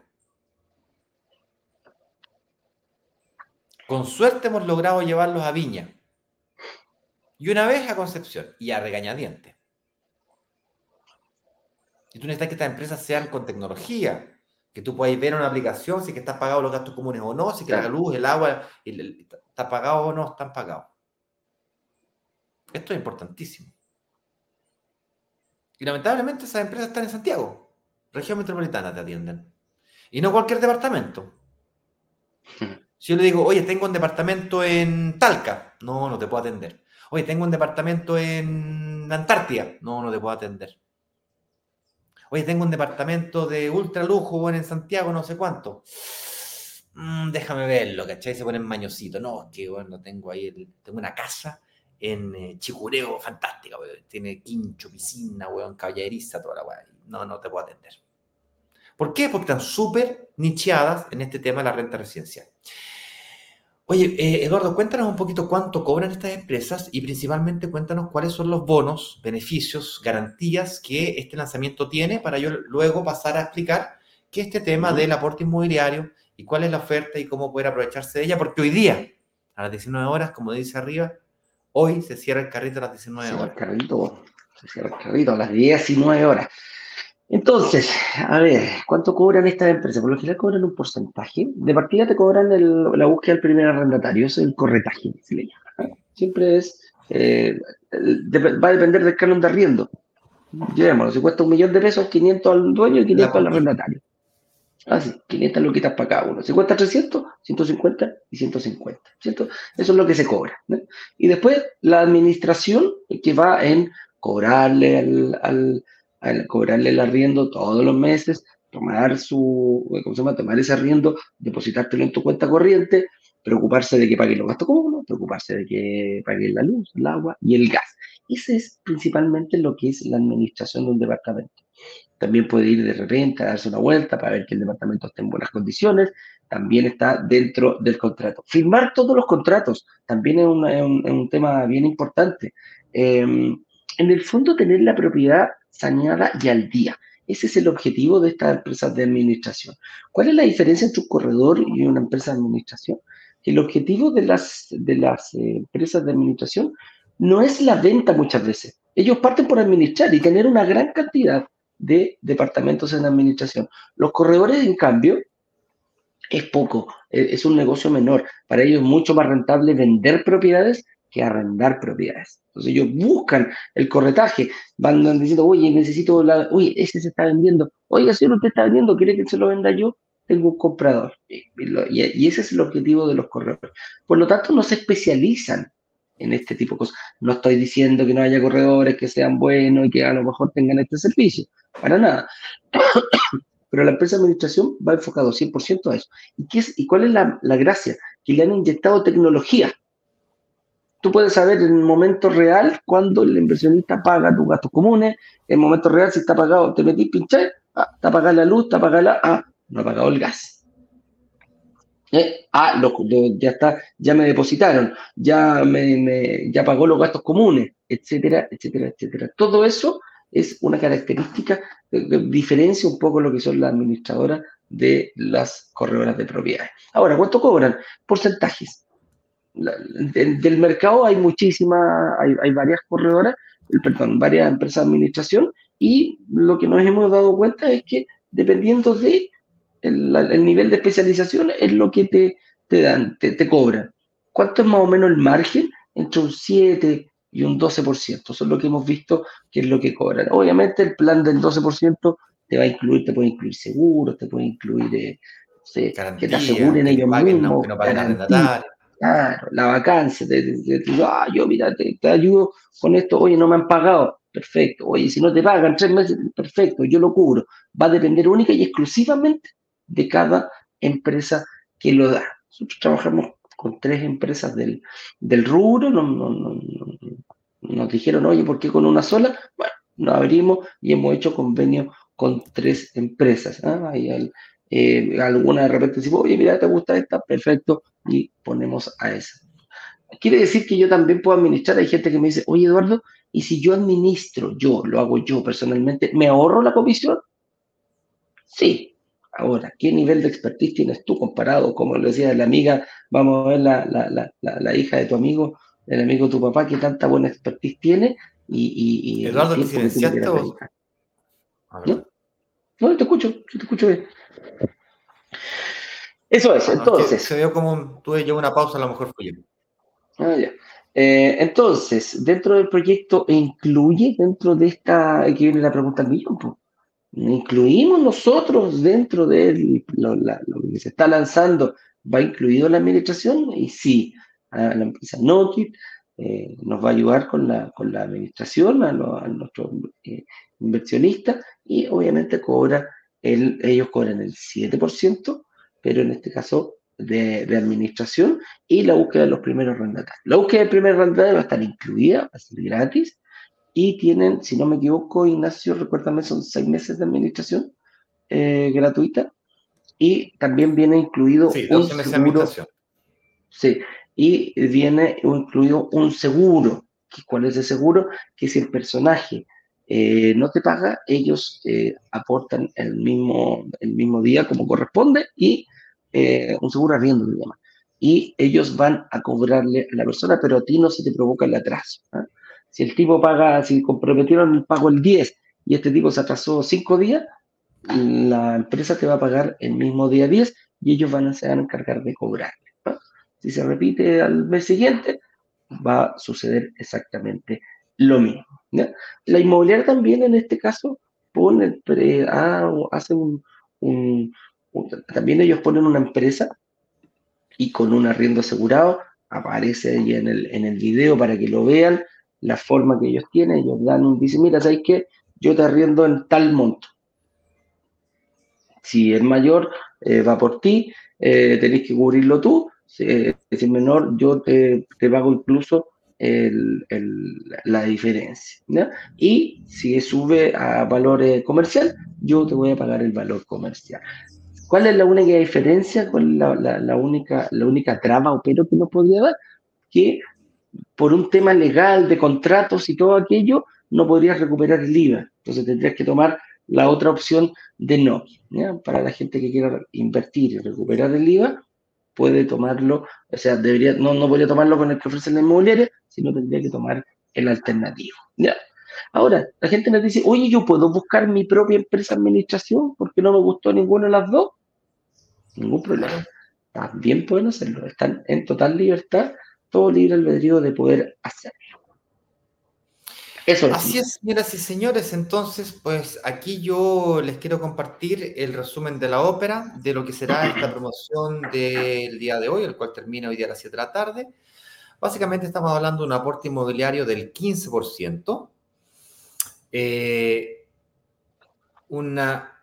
Con suerte hemos logrado llevarlos a Viña. Y una vez a Concepción y a regañadiente. Y tú necesitas que estas empresas sean con tecnología, que tú puedas ver una aplicación si que están pagados los gastos comunes o no, si que la luz, el agua, está pagado o no están pagados. Esto es importantísimo. Y lamentablemente esas empresas están en Santiago, región metropolitana te atienden. Y no cualquier departamento. Si yo le digo, oye, tengo un departamento en Talca, no, no te puedo atender. Oye, tengo un departamento en Antártida. No, no te puedo atender. Oye, tengo un departamento de ultra lujo en Santiago, no sé cuánto. Mm, déjame verlo, ¿cachai? Se ponen mañosito. No, es que bueno, tengo ahí, tengo una casa en eh, Chicureo, fantástica, Tiene quincho, piscina, weón, caballeriza, toda la weón. No, no te puedo atender. ¿Por qué? Porque están súper nicheadas en este tema de la renta residencial. Oye, eh, Eduardo, cuéntanos un poquito cuánto cobran estas empresas y principalmente cuéntanos cuáles son los bonos, beneficios, garantías que este lanzamiento tiene para yo luego pasar a explicar qué es este tema del aporte inmobiliario y cuál es la oferta y cómo poder aprovecharse de ella, porque hoy día, a las 19 horas, como dice arriba, hoy se cierra el carrito a las 19 horas. El carrito, se cierra el carrito a las 19 horas. Entonces, a ver, ¿cuánto cobran estas empresas? Por lo general cobran un porcentaje. De partida te cobran la búsqueda del primer arrendatario, es el corretaje, se le llama. Siempre es, eh, va a depender del canon de arriendo. Llevémoslo, si cuesta un millón de pesos, 500 al dueño y 500 al arrendatario. Ah, sí, 500 lo quitas para cada uno. Si cuesta 300, 150 y 150. ¿cierto? Eso es lo que se cobra. Y después la administración que va en cobrarle al al cobrarle el arriendo todos los meses, tomar su, ¿cómo se llama? Tomar ese arriendo, depositártelo en tu cuenta corriente, preocuparse de que pague los gastos comunes, preocuparse de que pague la luz, el agua y el gas. Ese es principalmente lo que es la administración de un departamento. También puede ir de repente a darse una vuelta para ver que el departamento esté en buenas condiciones. También está dentro del contrato. Firmar todos los contratos también es, un, tema bien importante. Em, en el fondo, tener la propiedad saneada y al día. Ese es el objetivo de estas empresas de administración. ¿Cuál es la diferencia entre un corredor y una empresa de administración? El objetivo de las, de las eh, empresas de administración no es la venta muchas veces. Ellos parten por administrar y tener una gran cantidad de departamentos en administración. Los corredores, en cambio, es poco, e, es un negocio menor. Para ellos es mucho más rentable vender propiedades que arrendar propiedades. Entonces ellos buscan el corretaje, van diciendo, oye, necesito la, oye, ese se está vendiendo, oiga, señor, usted está vendiendo, ¿quiere que se lo venda yo? Tengo un comprador. Y, y ese es el objetivo de los corredores. Por lo tanto, no se especializan en este tipo de cosas. No estoy diciendo que no haya corredores que sean buenos y que a lo mejor tengan este servicio, para nada. Pero la empresa de administración va enfocado 100% a eso. ¿Y, qué es, y cuál es la, la, gracia? Que le han inyectado tecnología. Tú puedes saber en el momento real cuando el inversionista paga tus gastos comunes, en el momento real si está pagado, te metís, pinchar, ah, está pagada la luz, está pagada la... Ah, no ha pagado el gas eh, ah, ya está, ya me depositaron, ya me, ya pagó los gastos comunes, etcétera, etcétera, etcétera. Todo eso es una característica que diferencia un poco lo que son las administradoras de las corredoras de propiedades. Ahora, ¿cuánto cobran? Porcentajes. del, mercado hay muchísimas, hay, hay varias corredoras, perdón, varias empresas de administración y lo que nos hemos dado cuenta es que dependiendo de el, nivel de especialización es lo que te, te dan, te, te, cobran. ¿Cuánto es más o menos el margen? Entre un 7 y un 12%. Eso es lo que hemos visto que es lo que cobran. Obviamente el plan del 12% te va a incluir, te puede incluir seguros, te puede incluir eh, que te aseguren ellos mismos. claro, la vacancia, te, te, ah, yo mira, te, te, ayudo con esto, oye, no me han pagado, perfecto, oye, si no te pagan tres meses, perfecto, yo lo cubro. Va a depender única y exclusivamente de cada empresa que lo da. Nosotros trabajamos con tres empresas del, del rubro, nos dijeron, oye, ¿por qué con una sola? Bueno, nos abrimos y hemos hecho convenio con tres empresas. ¿ah? Eh, alguna de repente decimos, oye, mira, ¿te gusta esta? Perfecto, y ponemos a esa. Quiere decir que yo también puedo administrar. Hay gente que me dice, oye, Eduardo, ¿y si yo administro, yo lo hago yo personalmente, ¿me ahorro la comisión? Sí, Ahora, ¿qué nivel de expertise tienes tú comparado, como lo decía la amiga, vamos a ver la, la, la, la hija de tu amigo, el amigo de tu papá, qué tanta buena expertise tiene? Y, y, Eduardo, ¿te silenciaste? ¿No? no, te escucho, yo te escucho bien. Eso es, entonces. se vio como tuve yo una pausa, a lo mejor fui yo. Ah, ya. Eh, entonces, dentro del proyecto, ¿incluye dentro de esta, que viene la pregunta al millón, pues, incluimos nosotros dentro de lo, que se está lanzando, va incluido la administración y sí, a la empresa Nokit eh, nos va a ayudar con la, con la administración, a, nuestros eh, inversionistas y obviamente cobra el, ellos cobran el 7%, pero en este caso de, de, administración y la búsqueda de los primeros arrendatarios. La búsqueda del primer arrendatario va a estar incluida, va a ser gratis y tienen, si no me equivoco, Ignacio, recuérdame, son seis meses de administración eh, gratuita y también viene incluido sí, un seguro. Sí, y viene incluido un seguro. ¿Cuál es el seguro? Que si el personaje eh, no te paga, ellos eh, aportan el mismo, el mismo día como corresponde y un seguro arriendo llama. Y ellos van a cobrarle a la persona, pero a ti no se te provoca el atraso. ¿ah? Si el tipo paga, si comprometieron el pago el 10 y este tipo se atrasó 5 días, la empresa te va a pagar el mismo día 10 y ellos van a, se van encargar de cobrarle. Si se repite al mes siguiente, va a suceder exactamente lo mismo. La inmobiliaria también en este caso pone, ah, hace un, también ellos ponen una empresa y con un arriendo asegurado, aparece ahí en en el video para que lo vean, la forma que ellos tienen, ellos dan dicen, mira, ¿sabes qué? Yo te arriendo en tal monto. Si es mayor, eh, va por ti, eh, que cubrirlo tú. Si, es menor, yo te, te pago incluso la diferencia. Y si sube a valor comercial, yo te voy a pagar el valor comercial. ¿Cuál es la única diferencia? ¿Cuál es la única, la única traba o pero que nos podría dar? Que por un tema legal de contratos y todo aquello, no podrías recuperar el IVA. Entonces tendrías que tomar la otra opción de no. Para la gente que quiera invertir y recuperar el IVA, puede tomarlo, o sea, debería, no, no podría tomarlo con el que ofrece la inmobiliaria, sino tendría que tomar el alternativo. ¿ya? Ahora, la gente nos dice, oye, yo puedo buscar mi propia empresa de administración porque no me gustó ninguna de las dos. Ningún problema. También pueden hacerlo. Están en total libertad, todo libre albedrío de poder hacerlo. Eso Así es, señoras y señores. Entonces, pues aquí yo les quiero compartir el resumen de la ópera, de lo que será esta promoción del día de hoy, el cual termina hoy día a las 7 de la tarde. Básicamente estamos hablando de un aporte inmobiliario del 15%. Eh, una...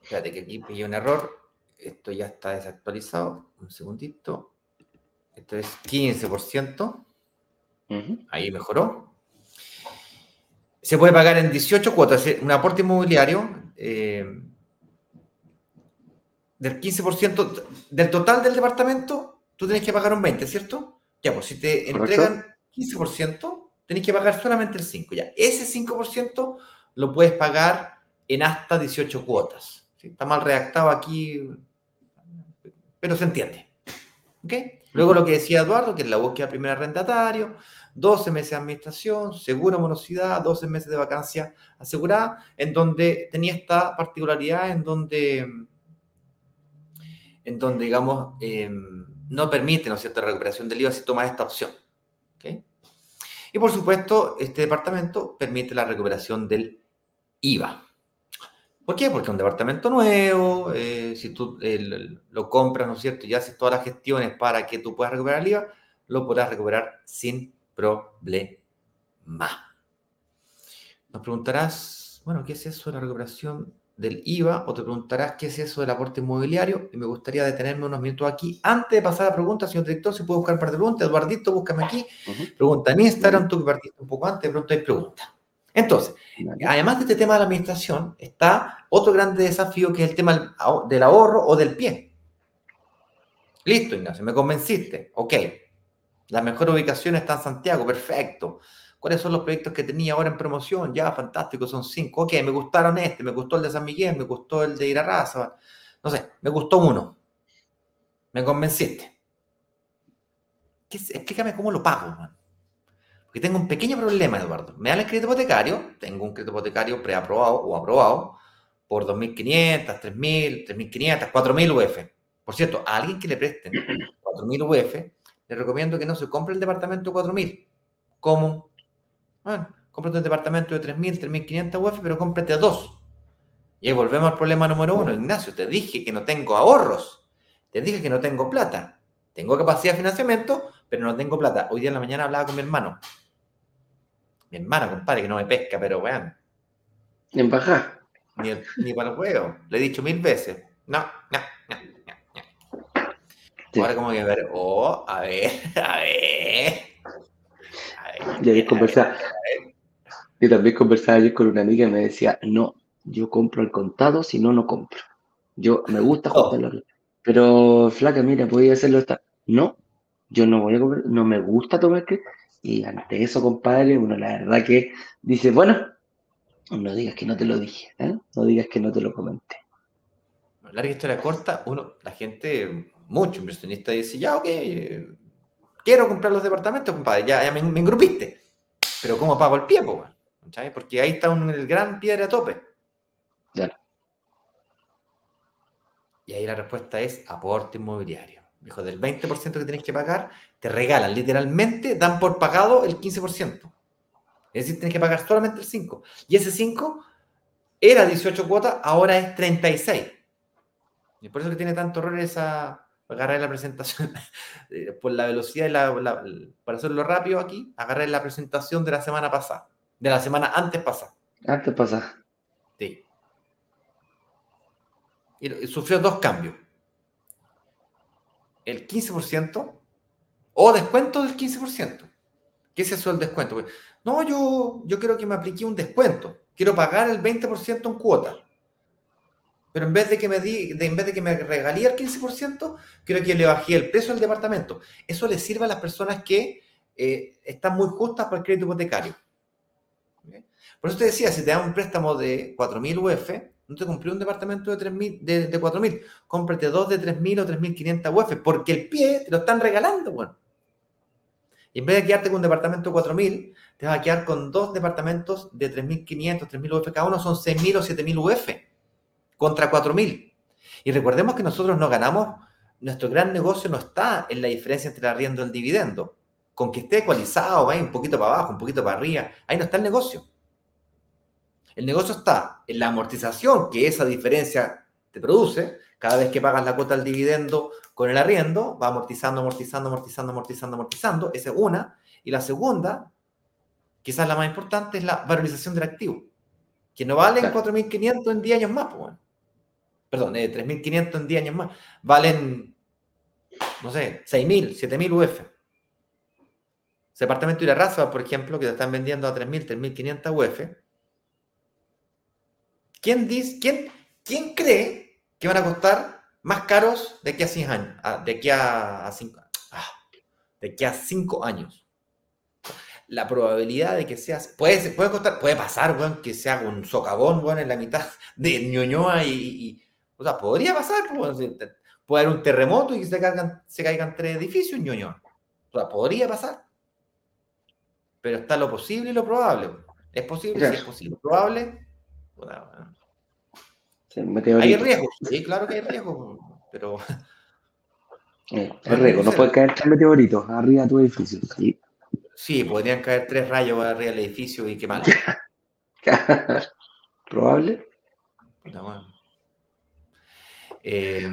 Espérate que aquí pillé un error. Esto ya está desactualizado. Un segundito. Esto es 15%. Ahí mejoró. Se puede pagar en 18 cuotas. Un aporte inmobiliario eh, del 15% del total del departamento, tú tienes que pagar un 20, ¿cierto? Ya, pues si te entregan 15%, tenés que pagar solamente el 5%. Ya, ese 5% lo puedes pagar en hasta 18 cuotas. Está mal redactado aquí, pero se entiende. ¿Ok? Luego lo que decía Eduardo, que es la búsqueda primer arrendatario, 12 meses de administración, segura morosidad, 12 meses de vacancia asegurada, en donde tenía esta particularidad, en donde, en donde digamos, em, no permite, ¿no es cierto?, recuperación del IVA si toma esta opción. Y por supuesto, este departamento permite la recuperación del IVA. ¿Por qué? Porque es un departamento nuevo, eh, si tú lo compras, ¿no es cierto?, y haces todas las gestiones para que tú puedas recuperar el IVA, lo podrás recuperar sin problema. Nos preguntarás, bueno, ¿qué es eso de la recuperación del IVA o te preguntarás qué es eso del aporte inmobiliario y me gustaría detenerme unos minutos aquí. Antes de pasar a la pregunta, señor director, si puedo buscar un par de preguntas. Eduardito, búscame aquí. Pregunta en Instagram, tú que partiste un poco antes, de pronto hay preguntas. Entonces, además de este tema de la administración, está otro grande desafío que es el tema del ahorro o del pie. Listo, Ignacio, me convenciste. Ok. La mejor ubicación está en Santiago, perfecto. ¿Cuáles son los proyectos que tenía ahora en promoción? Ya, fantástico, son cinco. Ok, me gustaron este, me gustó el de San Miguel, me gustó el de Irarraza. No sé, me gustó uno. Me convenciste. Explícame cómo lo pago, man. Porque tengo un pequeño problema, Eduardo. Me dan el crédito hipotecario, tengo un crédito hipotecario preaprobado o aprobado por 2.500, 3.000, 3.500, 4.000 UF. Por cierto, a alguien que le presten 4.000 UF, le recomiendo que no se compre el departamento 4.000. ¿Cómo? Bueno, cómprate un departamento de 3.000, 3.500 UF, pero cómprate dos. Y ahí volvemos al problema número uno. Ignacio, te dije que no tengo ahorros. Te dije que no tengo plata. Tengo capacidad de financiamiento, pero no tengo plata. Hoy día en la mañana hablaba con mi hermano. Mi hermano, compadre, que no me pesca, pero weón. En baja. Ni, ni para el juego. Le he dicho mil veces. No, no, no, no. Ahora como que ver, oh, a ver, a ver. Y conversaba, y también conversaba ayer con una amiga y me decía, no, yo compro al contado, si no, no compro. Yo me gusta oh. Pero, flaca, mira, podía hacerlo esta. No, yo no voy a comprar, no me gusta tomar que. Y ante eso, compadre, uno la verdad que dice, bueno, no digas que no te lo dije, ¿eh? no digas que no te lo comenté. Larga historia corta, uno, la gente, mucho inversionista dice, ya, ok, quiero comprar los departamentos, compadre, ya, me, me, engrupiste. Pero ¿cómo pago el pie, Porque ahí está un, el gran piedra a tope. Y ahí la respuesta es aporte inmobiliario. Dijo, del 20% que tienes que pagar, te regalan, literalmente dan por pagado el 15%. Es decir, tienes que pagar solamente el 5%. Y ese 5% era 18 cuotas, ahora es 36. Y por eso que tiene tanto error esa, agarré la presentación eh, por la velocidad y la, para hacerlo rápido aquí, agarré la presentación de la semana pasada, de la semana antes pasada. Antes pasada. Sí. Y, sufrió dos cambios. El 15% o descuento del 15%. ¿Qué es eso del descuento? No, yo, yo quiero que me aplique un descuento. Quiero pagar el 20% en cuota pero en vez de que me, di, en vez de que me regalía el 15%, creo que le bajé el precio del departamento. Eso le sirve a las personas que eh, están muy justas para el crédito hipotecario. Por eso te decía, si te dan un préstamo de 4.000 UF, no te compré un departamento de, 3.000, de, de 4.000, cómprate dos de 3.000 o 3.500 UF, porque el pie te lo están regalando, bueno. Y en vez de quedarte con un departamento de 4.000, te vas a quedar con dos departamentos de 3.500, 3.000 UF, cada uno son 6.000 o 7.000 UF, contra 4.000. Y recordemos que nosotros no ganamos, nuestro gran negocio no está en la diferencia entre el arriendo y el dividendo. Con que esté ecualizado, un poquito para abajo, un poquito para arriba, ahí no está el negocio. El negocio está en la amortización que esa diferencia te produce. Cada vez que pagas la cuota del dividendo con el arriendo, va amortizando, amortizando, amortizando, amortizando, amortizando. Esa es una. Y la segunda, quizás la más importante, es la valorización del activo, que no valen 4.500 en 10 años más. Pues, Perdón, eh, 3.500 en 10 años más. Valen, no sé, 6.000, 7.000 UF. Ese departamento de la raza, por ejemplo, que te están vendiendo a 3.000, 3.500 UF, ¿Quién, dice, quién, ¿Quién cree que van a costar más caros de aquí a 100 años? Ah, de aquí a 5 ah, de aquí a 5 años. La probabilidad de que sea. Puede, puede costar, puede pasar, weón, que se haga un socavón, weón, en la mitad de ñoñoa y, o sea, podría pasar, puede haber un terremoto y que se caigan, se caigan tres edificios ñoñoa. O sea, podría pasar. Pero está lo posible y lo probable. ¿Es posible? Sí, es posible. ¿Probable? Hay riesgo, sí, claro que hay riesgo, pero... Eh, hay riesgo, no puede caer tres meteoritos arriba de tu edificio. Sí. sí, podrían caer tres rayos arriba del edificio y quemar. ¿Probable? Bueno. Eh,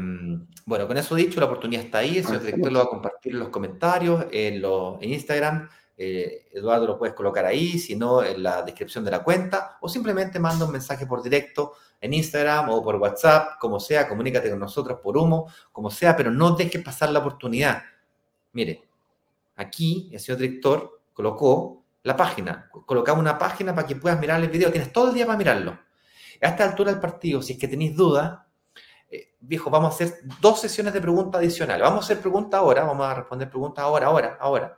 bueno, con eso dicho, la oportunidad está ahí. El señor director lo va a compartir en los comentarios, en, los, en Instagram. Eh, Eduardo lo puedes colocar ahí, si no en la descripción de la cuenta, o simplemente manda un mensaje por directo en Instagram o por WhatsApp, como sea, comunícate con nosotros por humo, como sea, pero no dejes pasar la oportunidad. Mire, aquí el señor director colocó la página, colocamos una página para que puedas mirar el video, tienes todo el día para mirarlo. A esta altura del partido, si es que tenéis dudas, eh, viejo, vamos a hacer dos sesiones de preguntas adicionales. Vamos a hacer preguntas ahora, vamos a responder preguntas ahora, ahora, ahora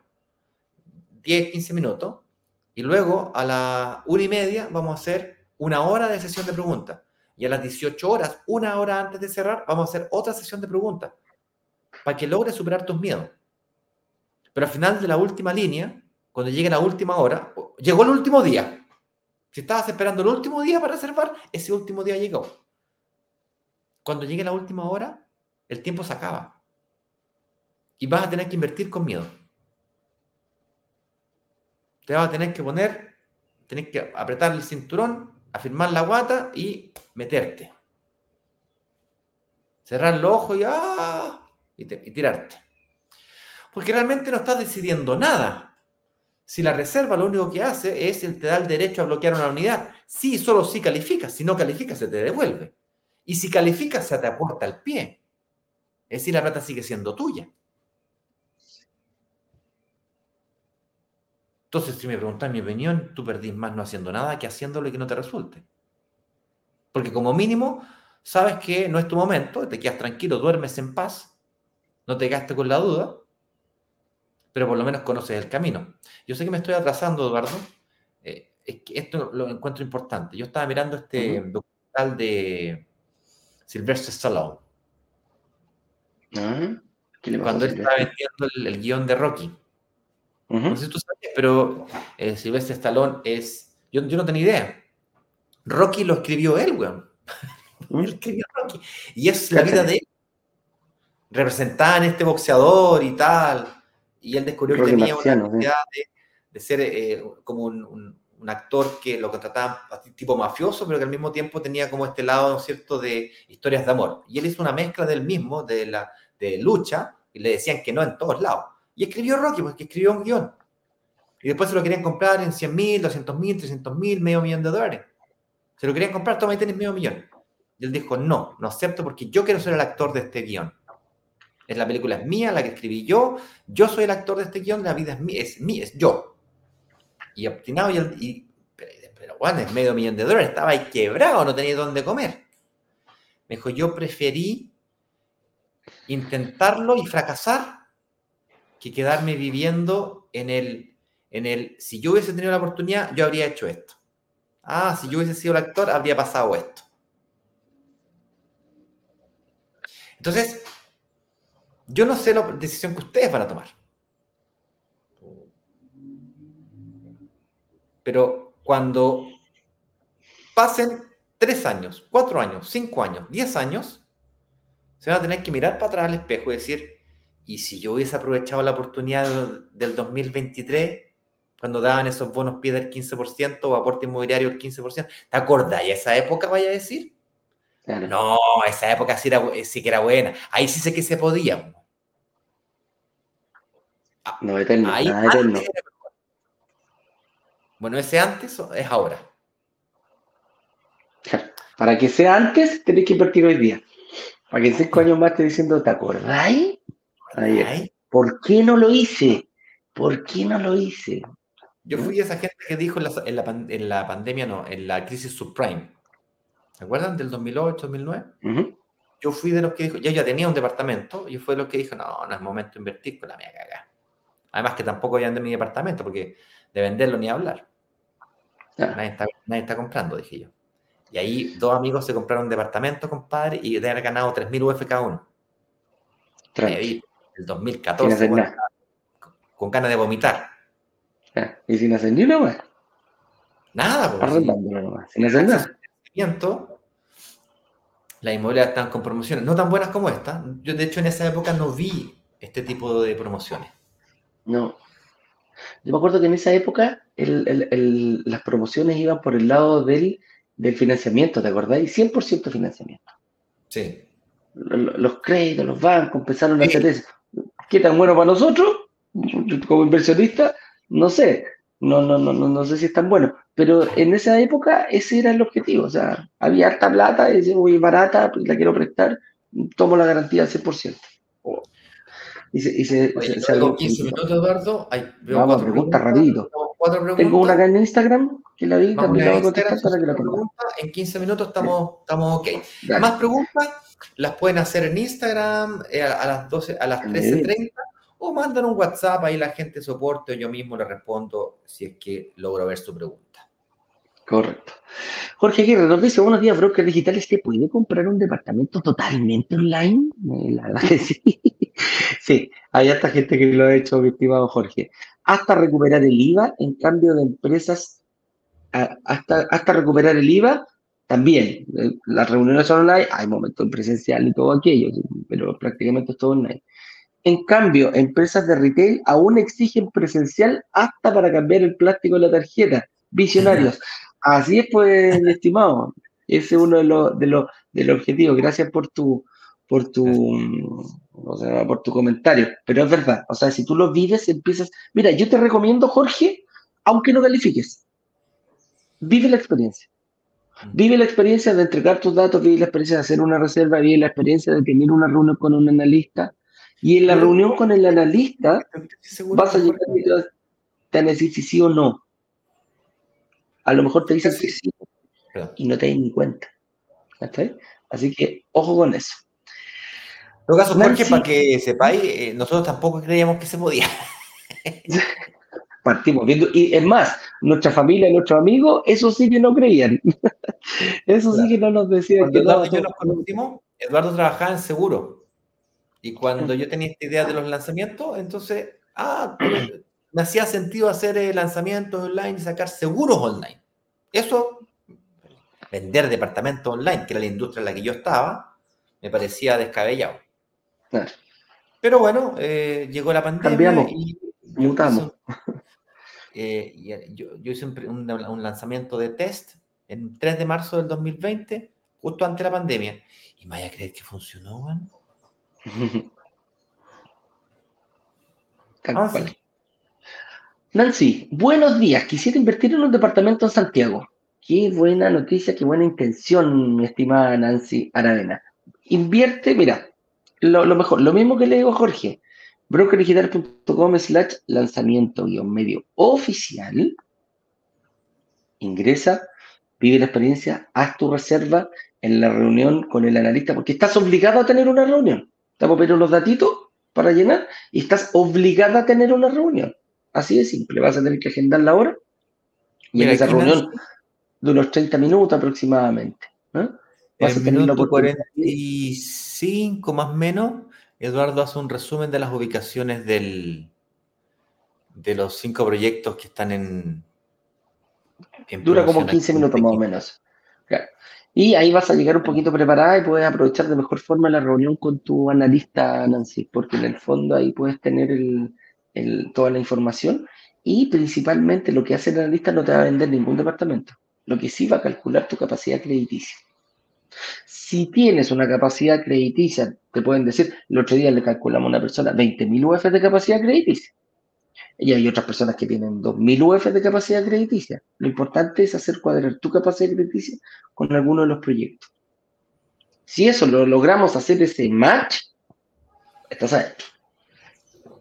10, 15 minutos. Y luego a la una y media vamos a hacer una hora de sesión de preguntas. Y a las 18 horas, una hora antes de cerrar, vamos a hacer otra sesión de preguntas para que logres superar tus miedos. Pero al final de la última línea, cuando llegue la última hora, llegó el último día. Si estabas esperando el último día para reservar, ese último día llegó. Cuando llegue la última hora, el tiempo se acaba. Y vas a tener que invertir con miedo te vas a tener que poner, tenés que apretar el cinturón, afirmar la guata y meterte. Cerrar los ojos y, ¡ah! y, tirarte. Porque realmente no estás decidiendo nada. Si la reserva lo único que hace es el te da el derecho a bloquear una unidad. Sí, solo si calificas. Si no calificas, se te devuelve. Y si calificas, se te aporta el pie. Es decir, la plata sigue siendo tuya. Entonces, si me preguntas mi opinión, tú perdís más no haciendo nada que haciéndolo y que no te resulte. Porque como mínimo, sabes que no es tu momento, te quedas tranquilo, duermes en paz, no te quedaste con la duda, pero por lo menos conoces el camino. Yo sé que me estoy atrasando, Eduardo, eh, es que esto lo encuentro importante. Yo estaba mirando este documental de Sylvester Stallone. Ah, cuando él estaba vendiendo el guion de Rocky. No sé si tú sabes, pero eh, Silvestre Stallone es. Yo, no tenía idea. Rocky lo escribió él, weón. él escribió Rocky. Y es la vida de él. Representada en este boxeador y tal. Y él descubrió que tenía una necesidad de, ser eh, como un, actor que lo contrataban tipo mafioso, pero que al mismo tiempo tenía como este lado, ¿no es cierto?, de historias de amor. Y él hizo una mezcla del mismo, de, la, de lucha, y le decían que no en todos lados. Y escribió Rocky, porque escribió un guion. Y después se lo querían comprar en 100 mil, 200 mil, 300 mil, medio millón de dólares. Se lo querían comprar, toma y tenés medio millón. Y él dijo, no, no acepto porque yo quiero ser el actor de este guion. Es la película es mía, la que escribí yo, yo soy el actor de este guion, la vida es mía, es mía, es yo. Y obstinado, y, y pero, bueno, es medio millón de dólares, estaba ahí quebrado, no tenía dónde comer. Me dijo, yo preferí intentarlo y fracasar que quedarme viviendo en el, en el, si yo hubiese tenido la oportunidad, yo habría hecho esto. Ah, si yo hubiese sido el actor, habría pasado esto. Entonces, yo no sé la decisión que ustedes van a tomar. Pero cuando pasen tres años, cuatro años, cinco años, diez años, se van a tener que mirar para atrás al espejo y decir, ¿y si yo hubiese aprovechado la oportunidad del 2023, cuando daban esos bonos pie del 15% o aporte inmobiliario del 15%? ¿Te acordás? ¿Y esa época vaya a decir? No, esa época sí, era, sí que era buena. Ahí sí sé que se podía. No, eterno, Ahí eterno. Bueno, ese antes es ahora. Para que sea antes, tenés que invertir hoy día. Para que en cinco años más esté diciendo, ¿te acordáis? ¿Por qué no lo hice? ¿Por qué no lo hice? Yo fui esa gente que dijo en la, pandemia, no, en la crisis subprime. ¿Se acuerdan del 2008, 2009? Yo fui de los que dijo, ya ya tenía un departamento, y fue de los que dijo, no, no es momento de invertir con la mía cagada. Además que tampoco voy a vender mi departamento, porque de venderlo ni hablar. Nadie, está, nadie, está, comprando, dije yo. Y ahí dos amigos se compraron un departamento, compadre, y de haber ganado 3.000 UF cada uno. Ahí, el 2014, con, ganas de vomitar. ¿Y sin hacer ni una más? Nada, pues. Sin hacer nada. Las inmobiliarias están con promociones, no tan buenas como esta. Yo, de hecho, en esa época no vi este tipo de promociones. No. Yo me acuerdo que en esa época las promociones iban por el lado del, financiamiento, ¿te acordáis? 100% financiamiento. Sí. Los, créditos, los bancos empezaron a hacer eso. ¿Qué tan bueno para nosotros? Como inversionista, no sé. No, no, no, no, no sé si es tan bueno. Pero en esa época ese era el objetivo. O sea, había harta plata, y decía, muy barata, pues la quiero prestar, tomo la garantía al 100%. Y se, y se, 15 minutos, Eduardo. Vamos, pregunta rapidito. Tengo una acá en Instagram que la vi, también la voy a contestar para que la pregunta. En 15 minutos estamos, estamos ok. Más preguntas las pueden hacer en Instagram eh, a, las 12, a las 13.30 o mandan un WhatsApp, ahí la gente soporte o yo mismo le respondo si es que logro ver su pregunta. Correcto. Jorge Aguirre nos dice, buenos días, broker digitales, ¿te puede comprar un departamento totalmente online? Eh, la verdad que sí. sí, hay hasta gente que lo ha hecho, mi estimado Jorge. Hasta recuperar el IVA, en cambio de empresas, hasta, hasta recuperar el IVA, también. Eh, las reuniones son online, hay momentos presencial y todo aquello, pero prácticamente es todo online. En cambio, empresas de retail aún exigen presencial hasta para cambiar el plástico de la tarjeta. Visionarios. Así es, pues, estimado. Ese es uno de los, de los, de los objetivos. Gracias por tu, por tu, o sea, por tu comentario. Pero es verdad. O sea, si tú lo vives, empiezas. Mira, yo te recomiendo, Jorge, aunque no califiques, vive la experiencia. Vive la experiencia de entregar tus datos, vive la experiencia de hacer una reserva, vive la experiencia de tener una reunión con un analista. Y en la reunión con el analista vas a llegar y te van a decir si sí o no. A lo mejor te dicen que sí y no te das ni cuenta. Así que ojo con eso. En todo caso, Jorge, para que sepáis, eh, nosotros tampoco creíamos que se podía. Partimos viendo, y es más, nuestra familia, nuestros amigos, eso sí que no creían. eso sí que no nos decían. Cuando Eduardo y yo nos conocimos, Eduardo trabajaba en seguro. Y cuando yo tenía esta idea de los lanzamientos, entonces, ah, me hacía sentido hacer lanzamientos online y sacar seguros online. Eso, vender departamentos online, que era la industria en la que yo estaba, me parecía descabellado. Pero bueno, eh, llegó la pandemia y mutamos. Eh, yo, hice un, lanzamiento de test en 3 de marzo del 2020, justo antes de la pandemia. Y me vaya a creer que funcionó, Nancy, buenos días. Quisiera invertir en un departamento en Santiago. Qué buena noticia, qué buena intención, mi estimada Nancy Aravena. Invierte, mira, lo, mejor, lo mismo que le digo a Jorge, brokerdigital.com slash lanzamiento guion medio oficial. Ingresa, vive la experiencia, haz tu reserva en la reunión con el analista, porque estás obligado a tener una reunión. Estamos viendo los datitos para llenar y estás obligada a tener una reunión. Así de simple, vas a tener que agendar la hora y en esa reunión de unos 30 minutos aproximadamente. ¿eh? en minuto 45 más o menos, Eduardo hace un resumen de las ubicaciones del, de los cinco proyectos que están en... Dura como 15 minutos más o menos. Y ahí vas a llegar un poquito preparada y puedes aprovechar de mejor forma la reunión con tu analista, Nancy, porque en el fondo ahí puedes tener toda la información y principalmente lo que hace el analista no te va a vender ningún departamento. Lo que sí va a calcular tu capacidad crediticia. Si tienes una capacidad crediticia, te pueden decir, el otro día le calculamos a una persona 20.000 UF de capacidad crediticia. Y hay otras personas que tienen 2.000 UF de capacidad crediticia. Lo importante es hacer cuadrar tu capacidad crediticia con alguno de los proyectos. Si eso lo logramos hacer ese match, estás adentro.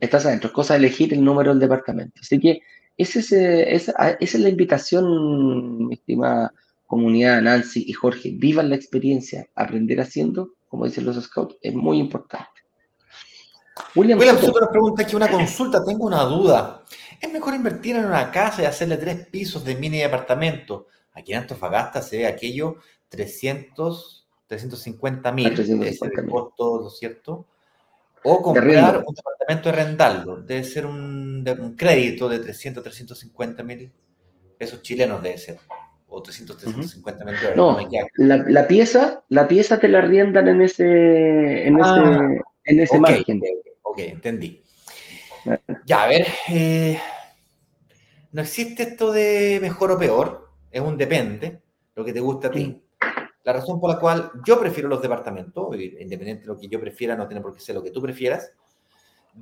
Estás adentro. Es cosa de elegir el número del departamento. Así que es, esa es la invitación, mi estimada comunidad, Nancy y Jorge. Vivan la experiencia. Aprender haciendo, como dicen los scouts, es muy importante. William, William nos pregunta aquí una consulta, tengo una duda. ¿Es mejor invertir en una casa y hacerle tres pisos de mini departamento? Aquí en Antofagasta se ve aquello 300, 350 mil, es el costo, ¿no es cierto? O comprar un departamento de rendarlo, debe ser un, crédito de 300, 350 mil pesos chilenos, debe ser. O 300, 350 mil dólares. No, la, pieza, la pieza te la riendan en ese, en ah, ese, en ese margen. Ok, entendí. Ya, a ver, eh, no existe esto de mejor o peor, es un depende, lo que te gusta a ti. La razón por la cual yo prefiero los departamentos, independiente de lo que yo prefiera, no tiene por qué ser lo que tú prefieras,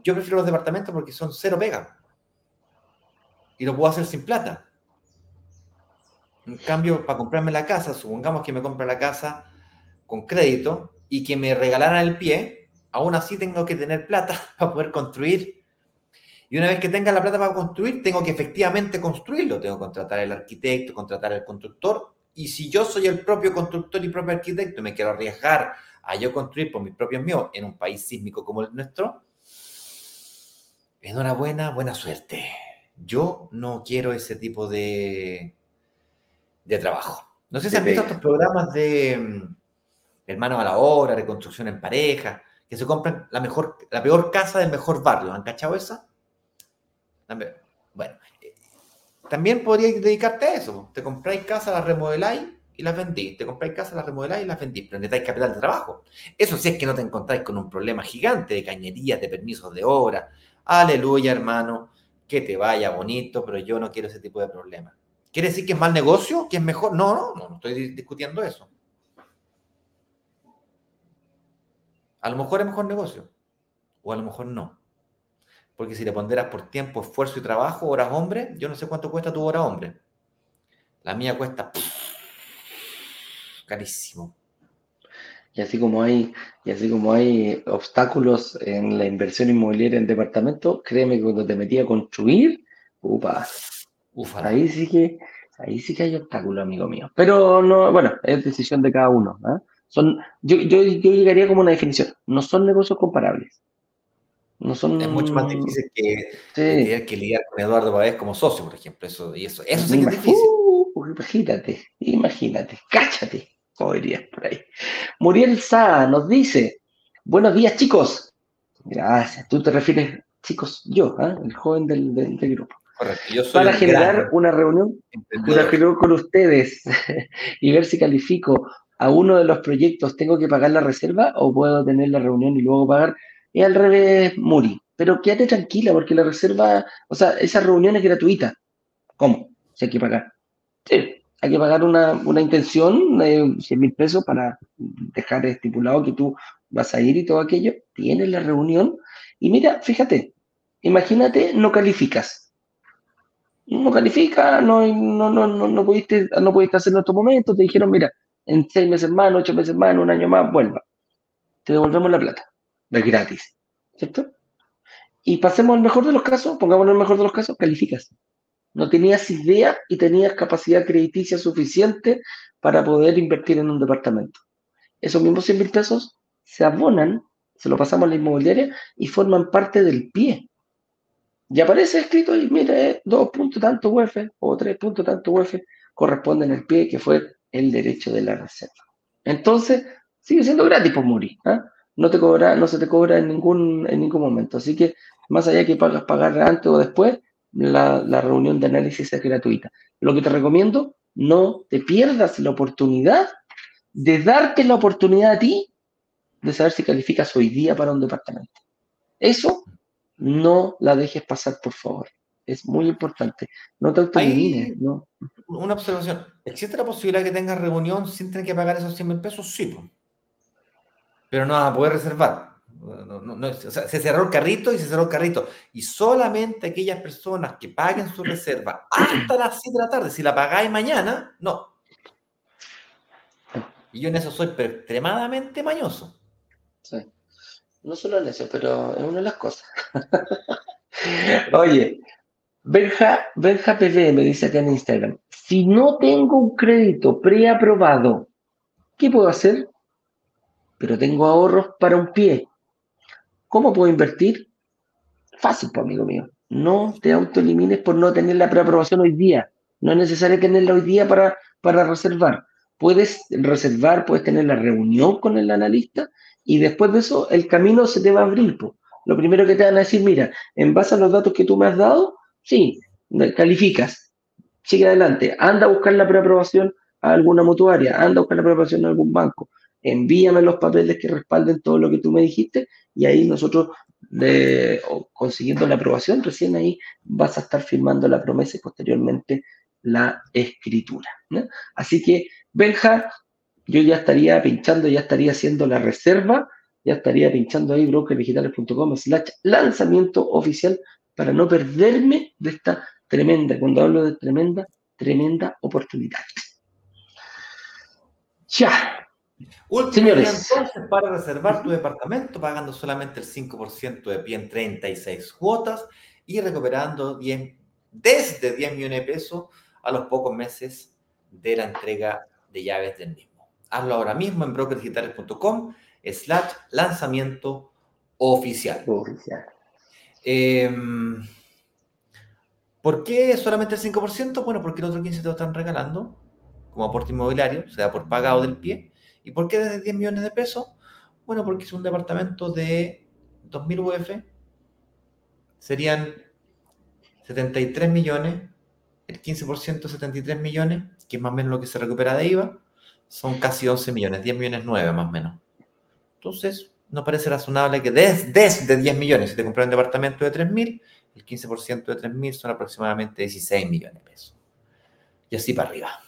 yo prefiero los departamentos porque son cero pega. Y lo puedo hacer sin plata. En cambio, para comprarme la casa, supongamos que me compre la casa con crédito y que me regalaran el pie, aún así tengo que tener plata para poder construir. Y una vez que tenga la plata para construir, tengo que efectivamente construirlo. Tengo que contratar al arquitecto, contratar al constructor. Y si yo soy el propio constructor y propio arquitecto y me quiero arriesgar a yo construir por mis propios míos en un país sísmico como el nuestro, enhorabuena, buena suerte. Yo no quiero ese tipo de, de trabajo. No sé si han visto estos programas de mm, hermanos a la obra, reconstrucción en pareja, que se compran la, mejor, la peor casa del mejor barrio. ¿Han cachado esa? Bueno, eh, también podríais dedicarte a eso. Te compráis casa, la remodeláis y las vendís. Te compráis casa, la remodeláis y las vendís. Pero necesitáis capital de trabajo. Eso sí es que no te encontráis con un problema gigante de cañerías, de permisos de obra. Aleluya, hermano. Que te vaya bonito, pero yo no quiero ese tipo de problemas. ¿Quiere decir que es mal negocio? ¿Que es mejor? No, no, no, no estoy discutiendo eso. A lo mejor es mejor negocio, o a lo mejor no. Porque si le ponderas por tiempo, esfuerzo y trabajo, horas hombre, yo no sé cuánto cuesta tu hora hombre. La mía cuesta carísimo. Y así como hay, y así como hay obstáculos en la inversión inmobiliaria en departamento, créeme que cuando te metí a construir, upa, ufa, ahí sí que, ahí sí que hay obstáculos, amigo mío. Pero no, bueno, es decisión de cada uno. ¿eh? Son, yo, yo, yo llegaría como una definición, no son negocios comparables. No son... Es mucho más difícil que, sí. que, lidiar con Eduardo Pavés como socio, por ejemplo. Eso, y eso, eso sí que es difícil. Uh, imagínate, imagínate, cáchate, como dirías por ahí. Muriel Sá nos dice, buenos días chicos. Gracias, tú te refieres, chicos, yo, ¿eh? el joven del, del, grupo. Correcto, yo soy Para generar una reunión, una reunión con ustedes y ver si califico a uno de los proyectos tengo que pagar la reserva o puedo tener la reunión y luego pagar. Es al revés, Muri. Pero quédate tranquila porque la reserva, o sea, esa reunión es gratuita. ¿Cómo? Si hay que pagar. Sí, hay que pagar una, una intención de 100 mil pesos para dejar estipulado que tú vas a ir y todo aquello. Tienes la reunión y mira, fíjate, imagínate, no calificas. No califica, no, no, no, no, no, pudiste, no pudiste hacerlo en estos momentos, te dijeron, mira, en seis meses más, ocho meses más, en un año más, vuelva. Te devolvemos la plata. Es gratis. ¿Cierto? Y pasemos al mejor de los casos, pongámonos el mejor de los casos, calificas. No tenías idea y tenías capacidad crediticia suficiente para poder invertir en un departamento. Esos mismos 100 mil pesos se abonan, se lo pasamos a la inmobiliaria y forman parte del pie. Y aparece escrito y mire, dos puntos tanto UF o tres puntos tanto UF corresponde en el pie, que fue el derecho de la reserva. Entonces, sigue siendo gratis por morir. ¿ah? No, te cobra, no se te cobra en ningún, en ningún momento. Así que, más allá que pagas pagar antes o después, la, la reunión de análisis es gratuita. Lo que te recomiendo, no te pierdas la oportunidad de darte la oportunidad a ti de saber si calificas hoy día para un departamento. Eso no la dejes pasar, por favor. Es muy importante. No te autoelimines. ¿no? Una observación. ¿Existe la posibilidad de que tengas reunión sin tener que pagar esos 100 mil pesos? Sí. Pero no vas a poder reservar. se cerró el carrito y se cerró el carrito. Y solamente aquellas personas que paguen su reserva hasta las 7 de la tarde, si la pagáis mañana, no. Y yo en eso soy extremadamente mañoso. No solo en eso, pero es una de las cosas. Oye, Benja PV me dice acá en Instagram, si no tengo un crédito preaprobado, ¿qué puedo hacer? Pero tengo ahorros para un pie. ¿Cómo puedo invertir? Fácil, pues, amigo mío. No te autoelimines por no tener la preaprobación hoy día. No es necesario tenerla hoy día para, para reservar. Puedes reservar, puedes tener la reunión con el analista y después de eso el camino se te va a abrir. Lo primero que te van a decir, mira, en base a los datos que tú me has dado, sí, calificas, sigue adelante, anda a buscar la preaprobación a alguna mutuaria, anda a buscar la preaprobación a algún banco, envíame los papeles que respalden todo lo que tú me dijiste y ahí nosotros, consiguiendo la aprobación, recién ahí vas a estar firmando la promesa y posteriormente la escritura. Así que, Benja, yo ya estaría pinchando, ya estaría haciendo la reserva, ya estaría pinchando ahí brokerdigitales.com slash lanzamiento oficial para no perderme de esta tremenda, cuando hablo de tremenda, tremenda oportunidad. Ya. Señores. entonces para reservar tu departamento pagando solamente el 5% de pie en 36 cuotas y recuperando 10, desde 10 millones de pesos a los pocos meses de la entrega de llaves del mismo. Hazlo ahora mismo en brokerdigitales.com slash lanzamiento oficial. Em, ¿Por qué solamente el 5%? Bueno, porque el otro 15% te lo están regalando como aporte inmobiliario, o sea, por pagado del pie. ¿Y por qué desde 10 millones de pesos? Bueno, porque es un departamento de 2.000 UF, serían 73 millones, el 15% 73 millones, que es más o menos lo que se recupera de IVA, son casi 11 millones, 10 millones 9 más o menos. Entonces, no parece razonable que desde, desde 10 millones, si te compras un departamento de 3.000, el 15% de 3.000 son aproximadamente 16 millones de pesos. Y así para arriba.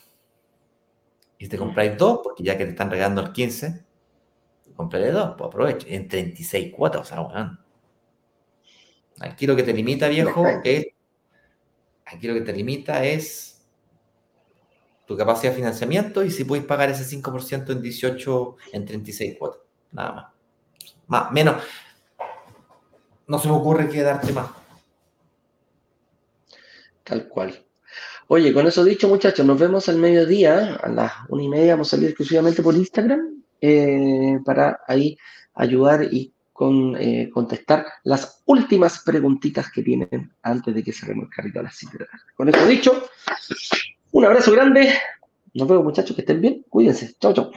Y si te compráis dos, porque ya que te están regalando el 15, compraré dos, pues aproveche. En 36 cuotas, o sea, bueno. Aquí lo que te limita, viejo, es. Aquí lo que te limita es tu capacidad de financiamiento y si puedes pagar ese 5% en 18, en 36 cuotas. Nada más. Más, menos. No se me ocurre que darte más. Tal cual. Oye, con eso dicho, muchachos, nos vemos al mediodía, a las una y media, vamos a salir exclusivamente por Instagram eh, para ahí ayudar y con, eh, contestar las últimas preguntitas que tienen antes de que cerremos el carrito a las 5 de la tarde. Con eso dicho, un abrazo grande. Nos vemos, muchachos, que estén bien. Cuídense. Chau, chau.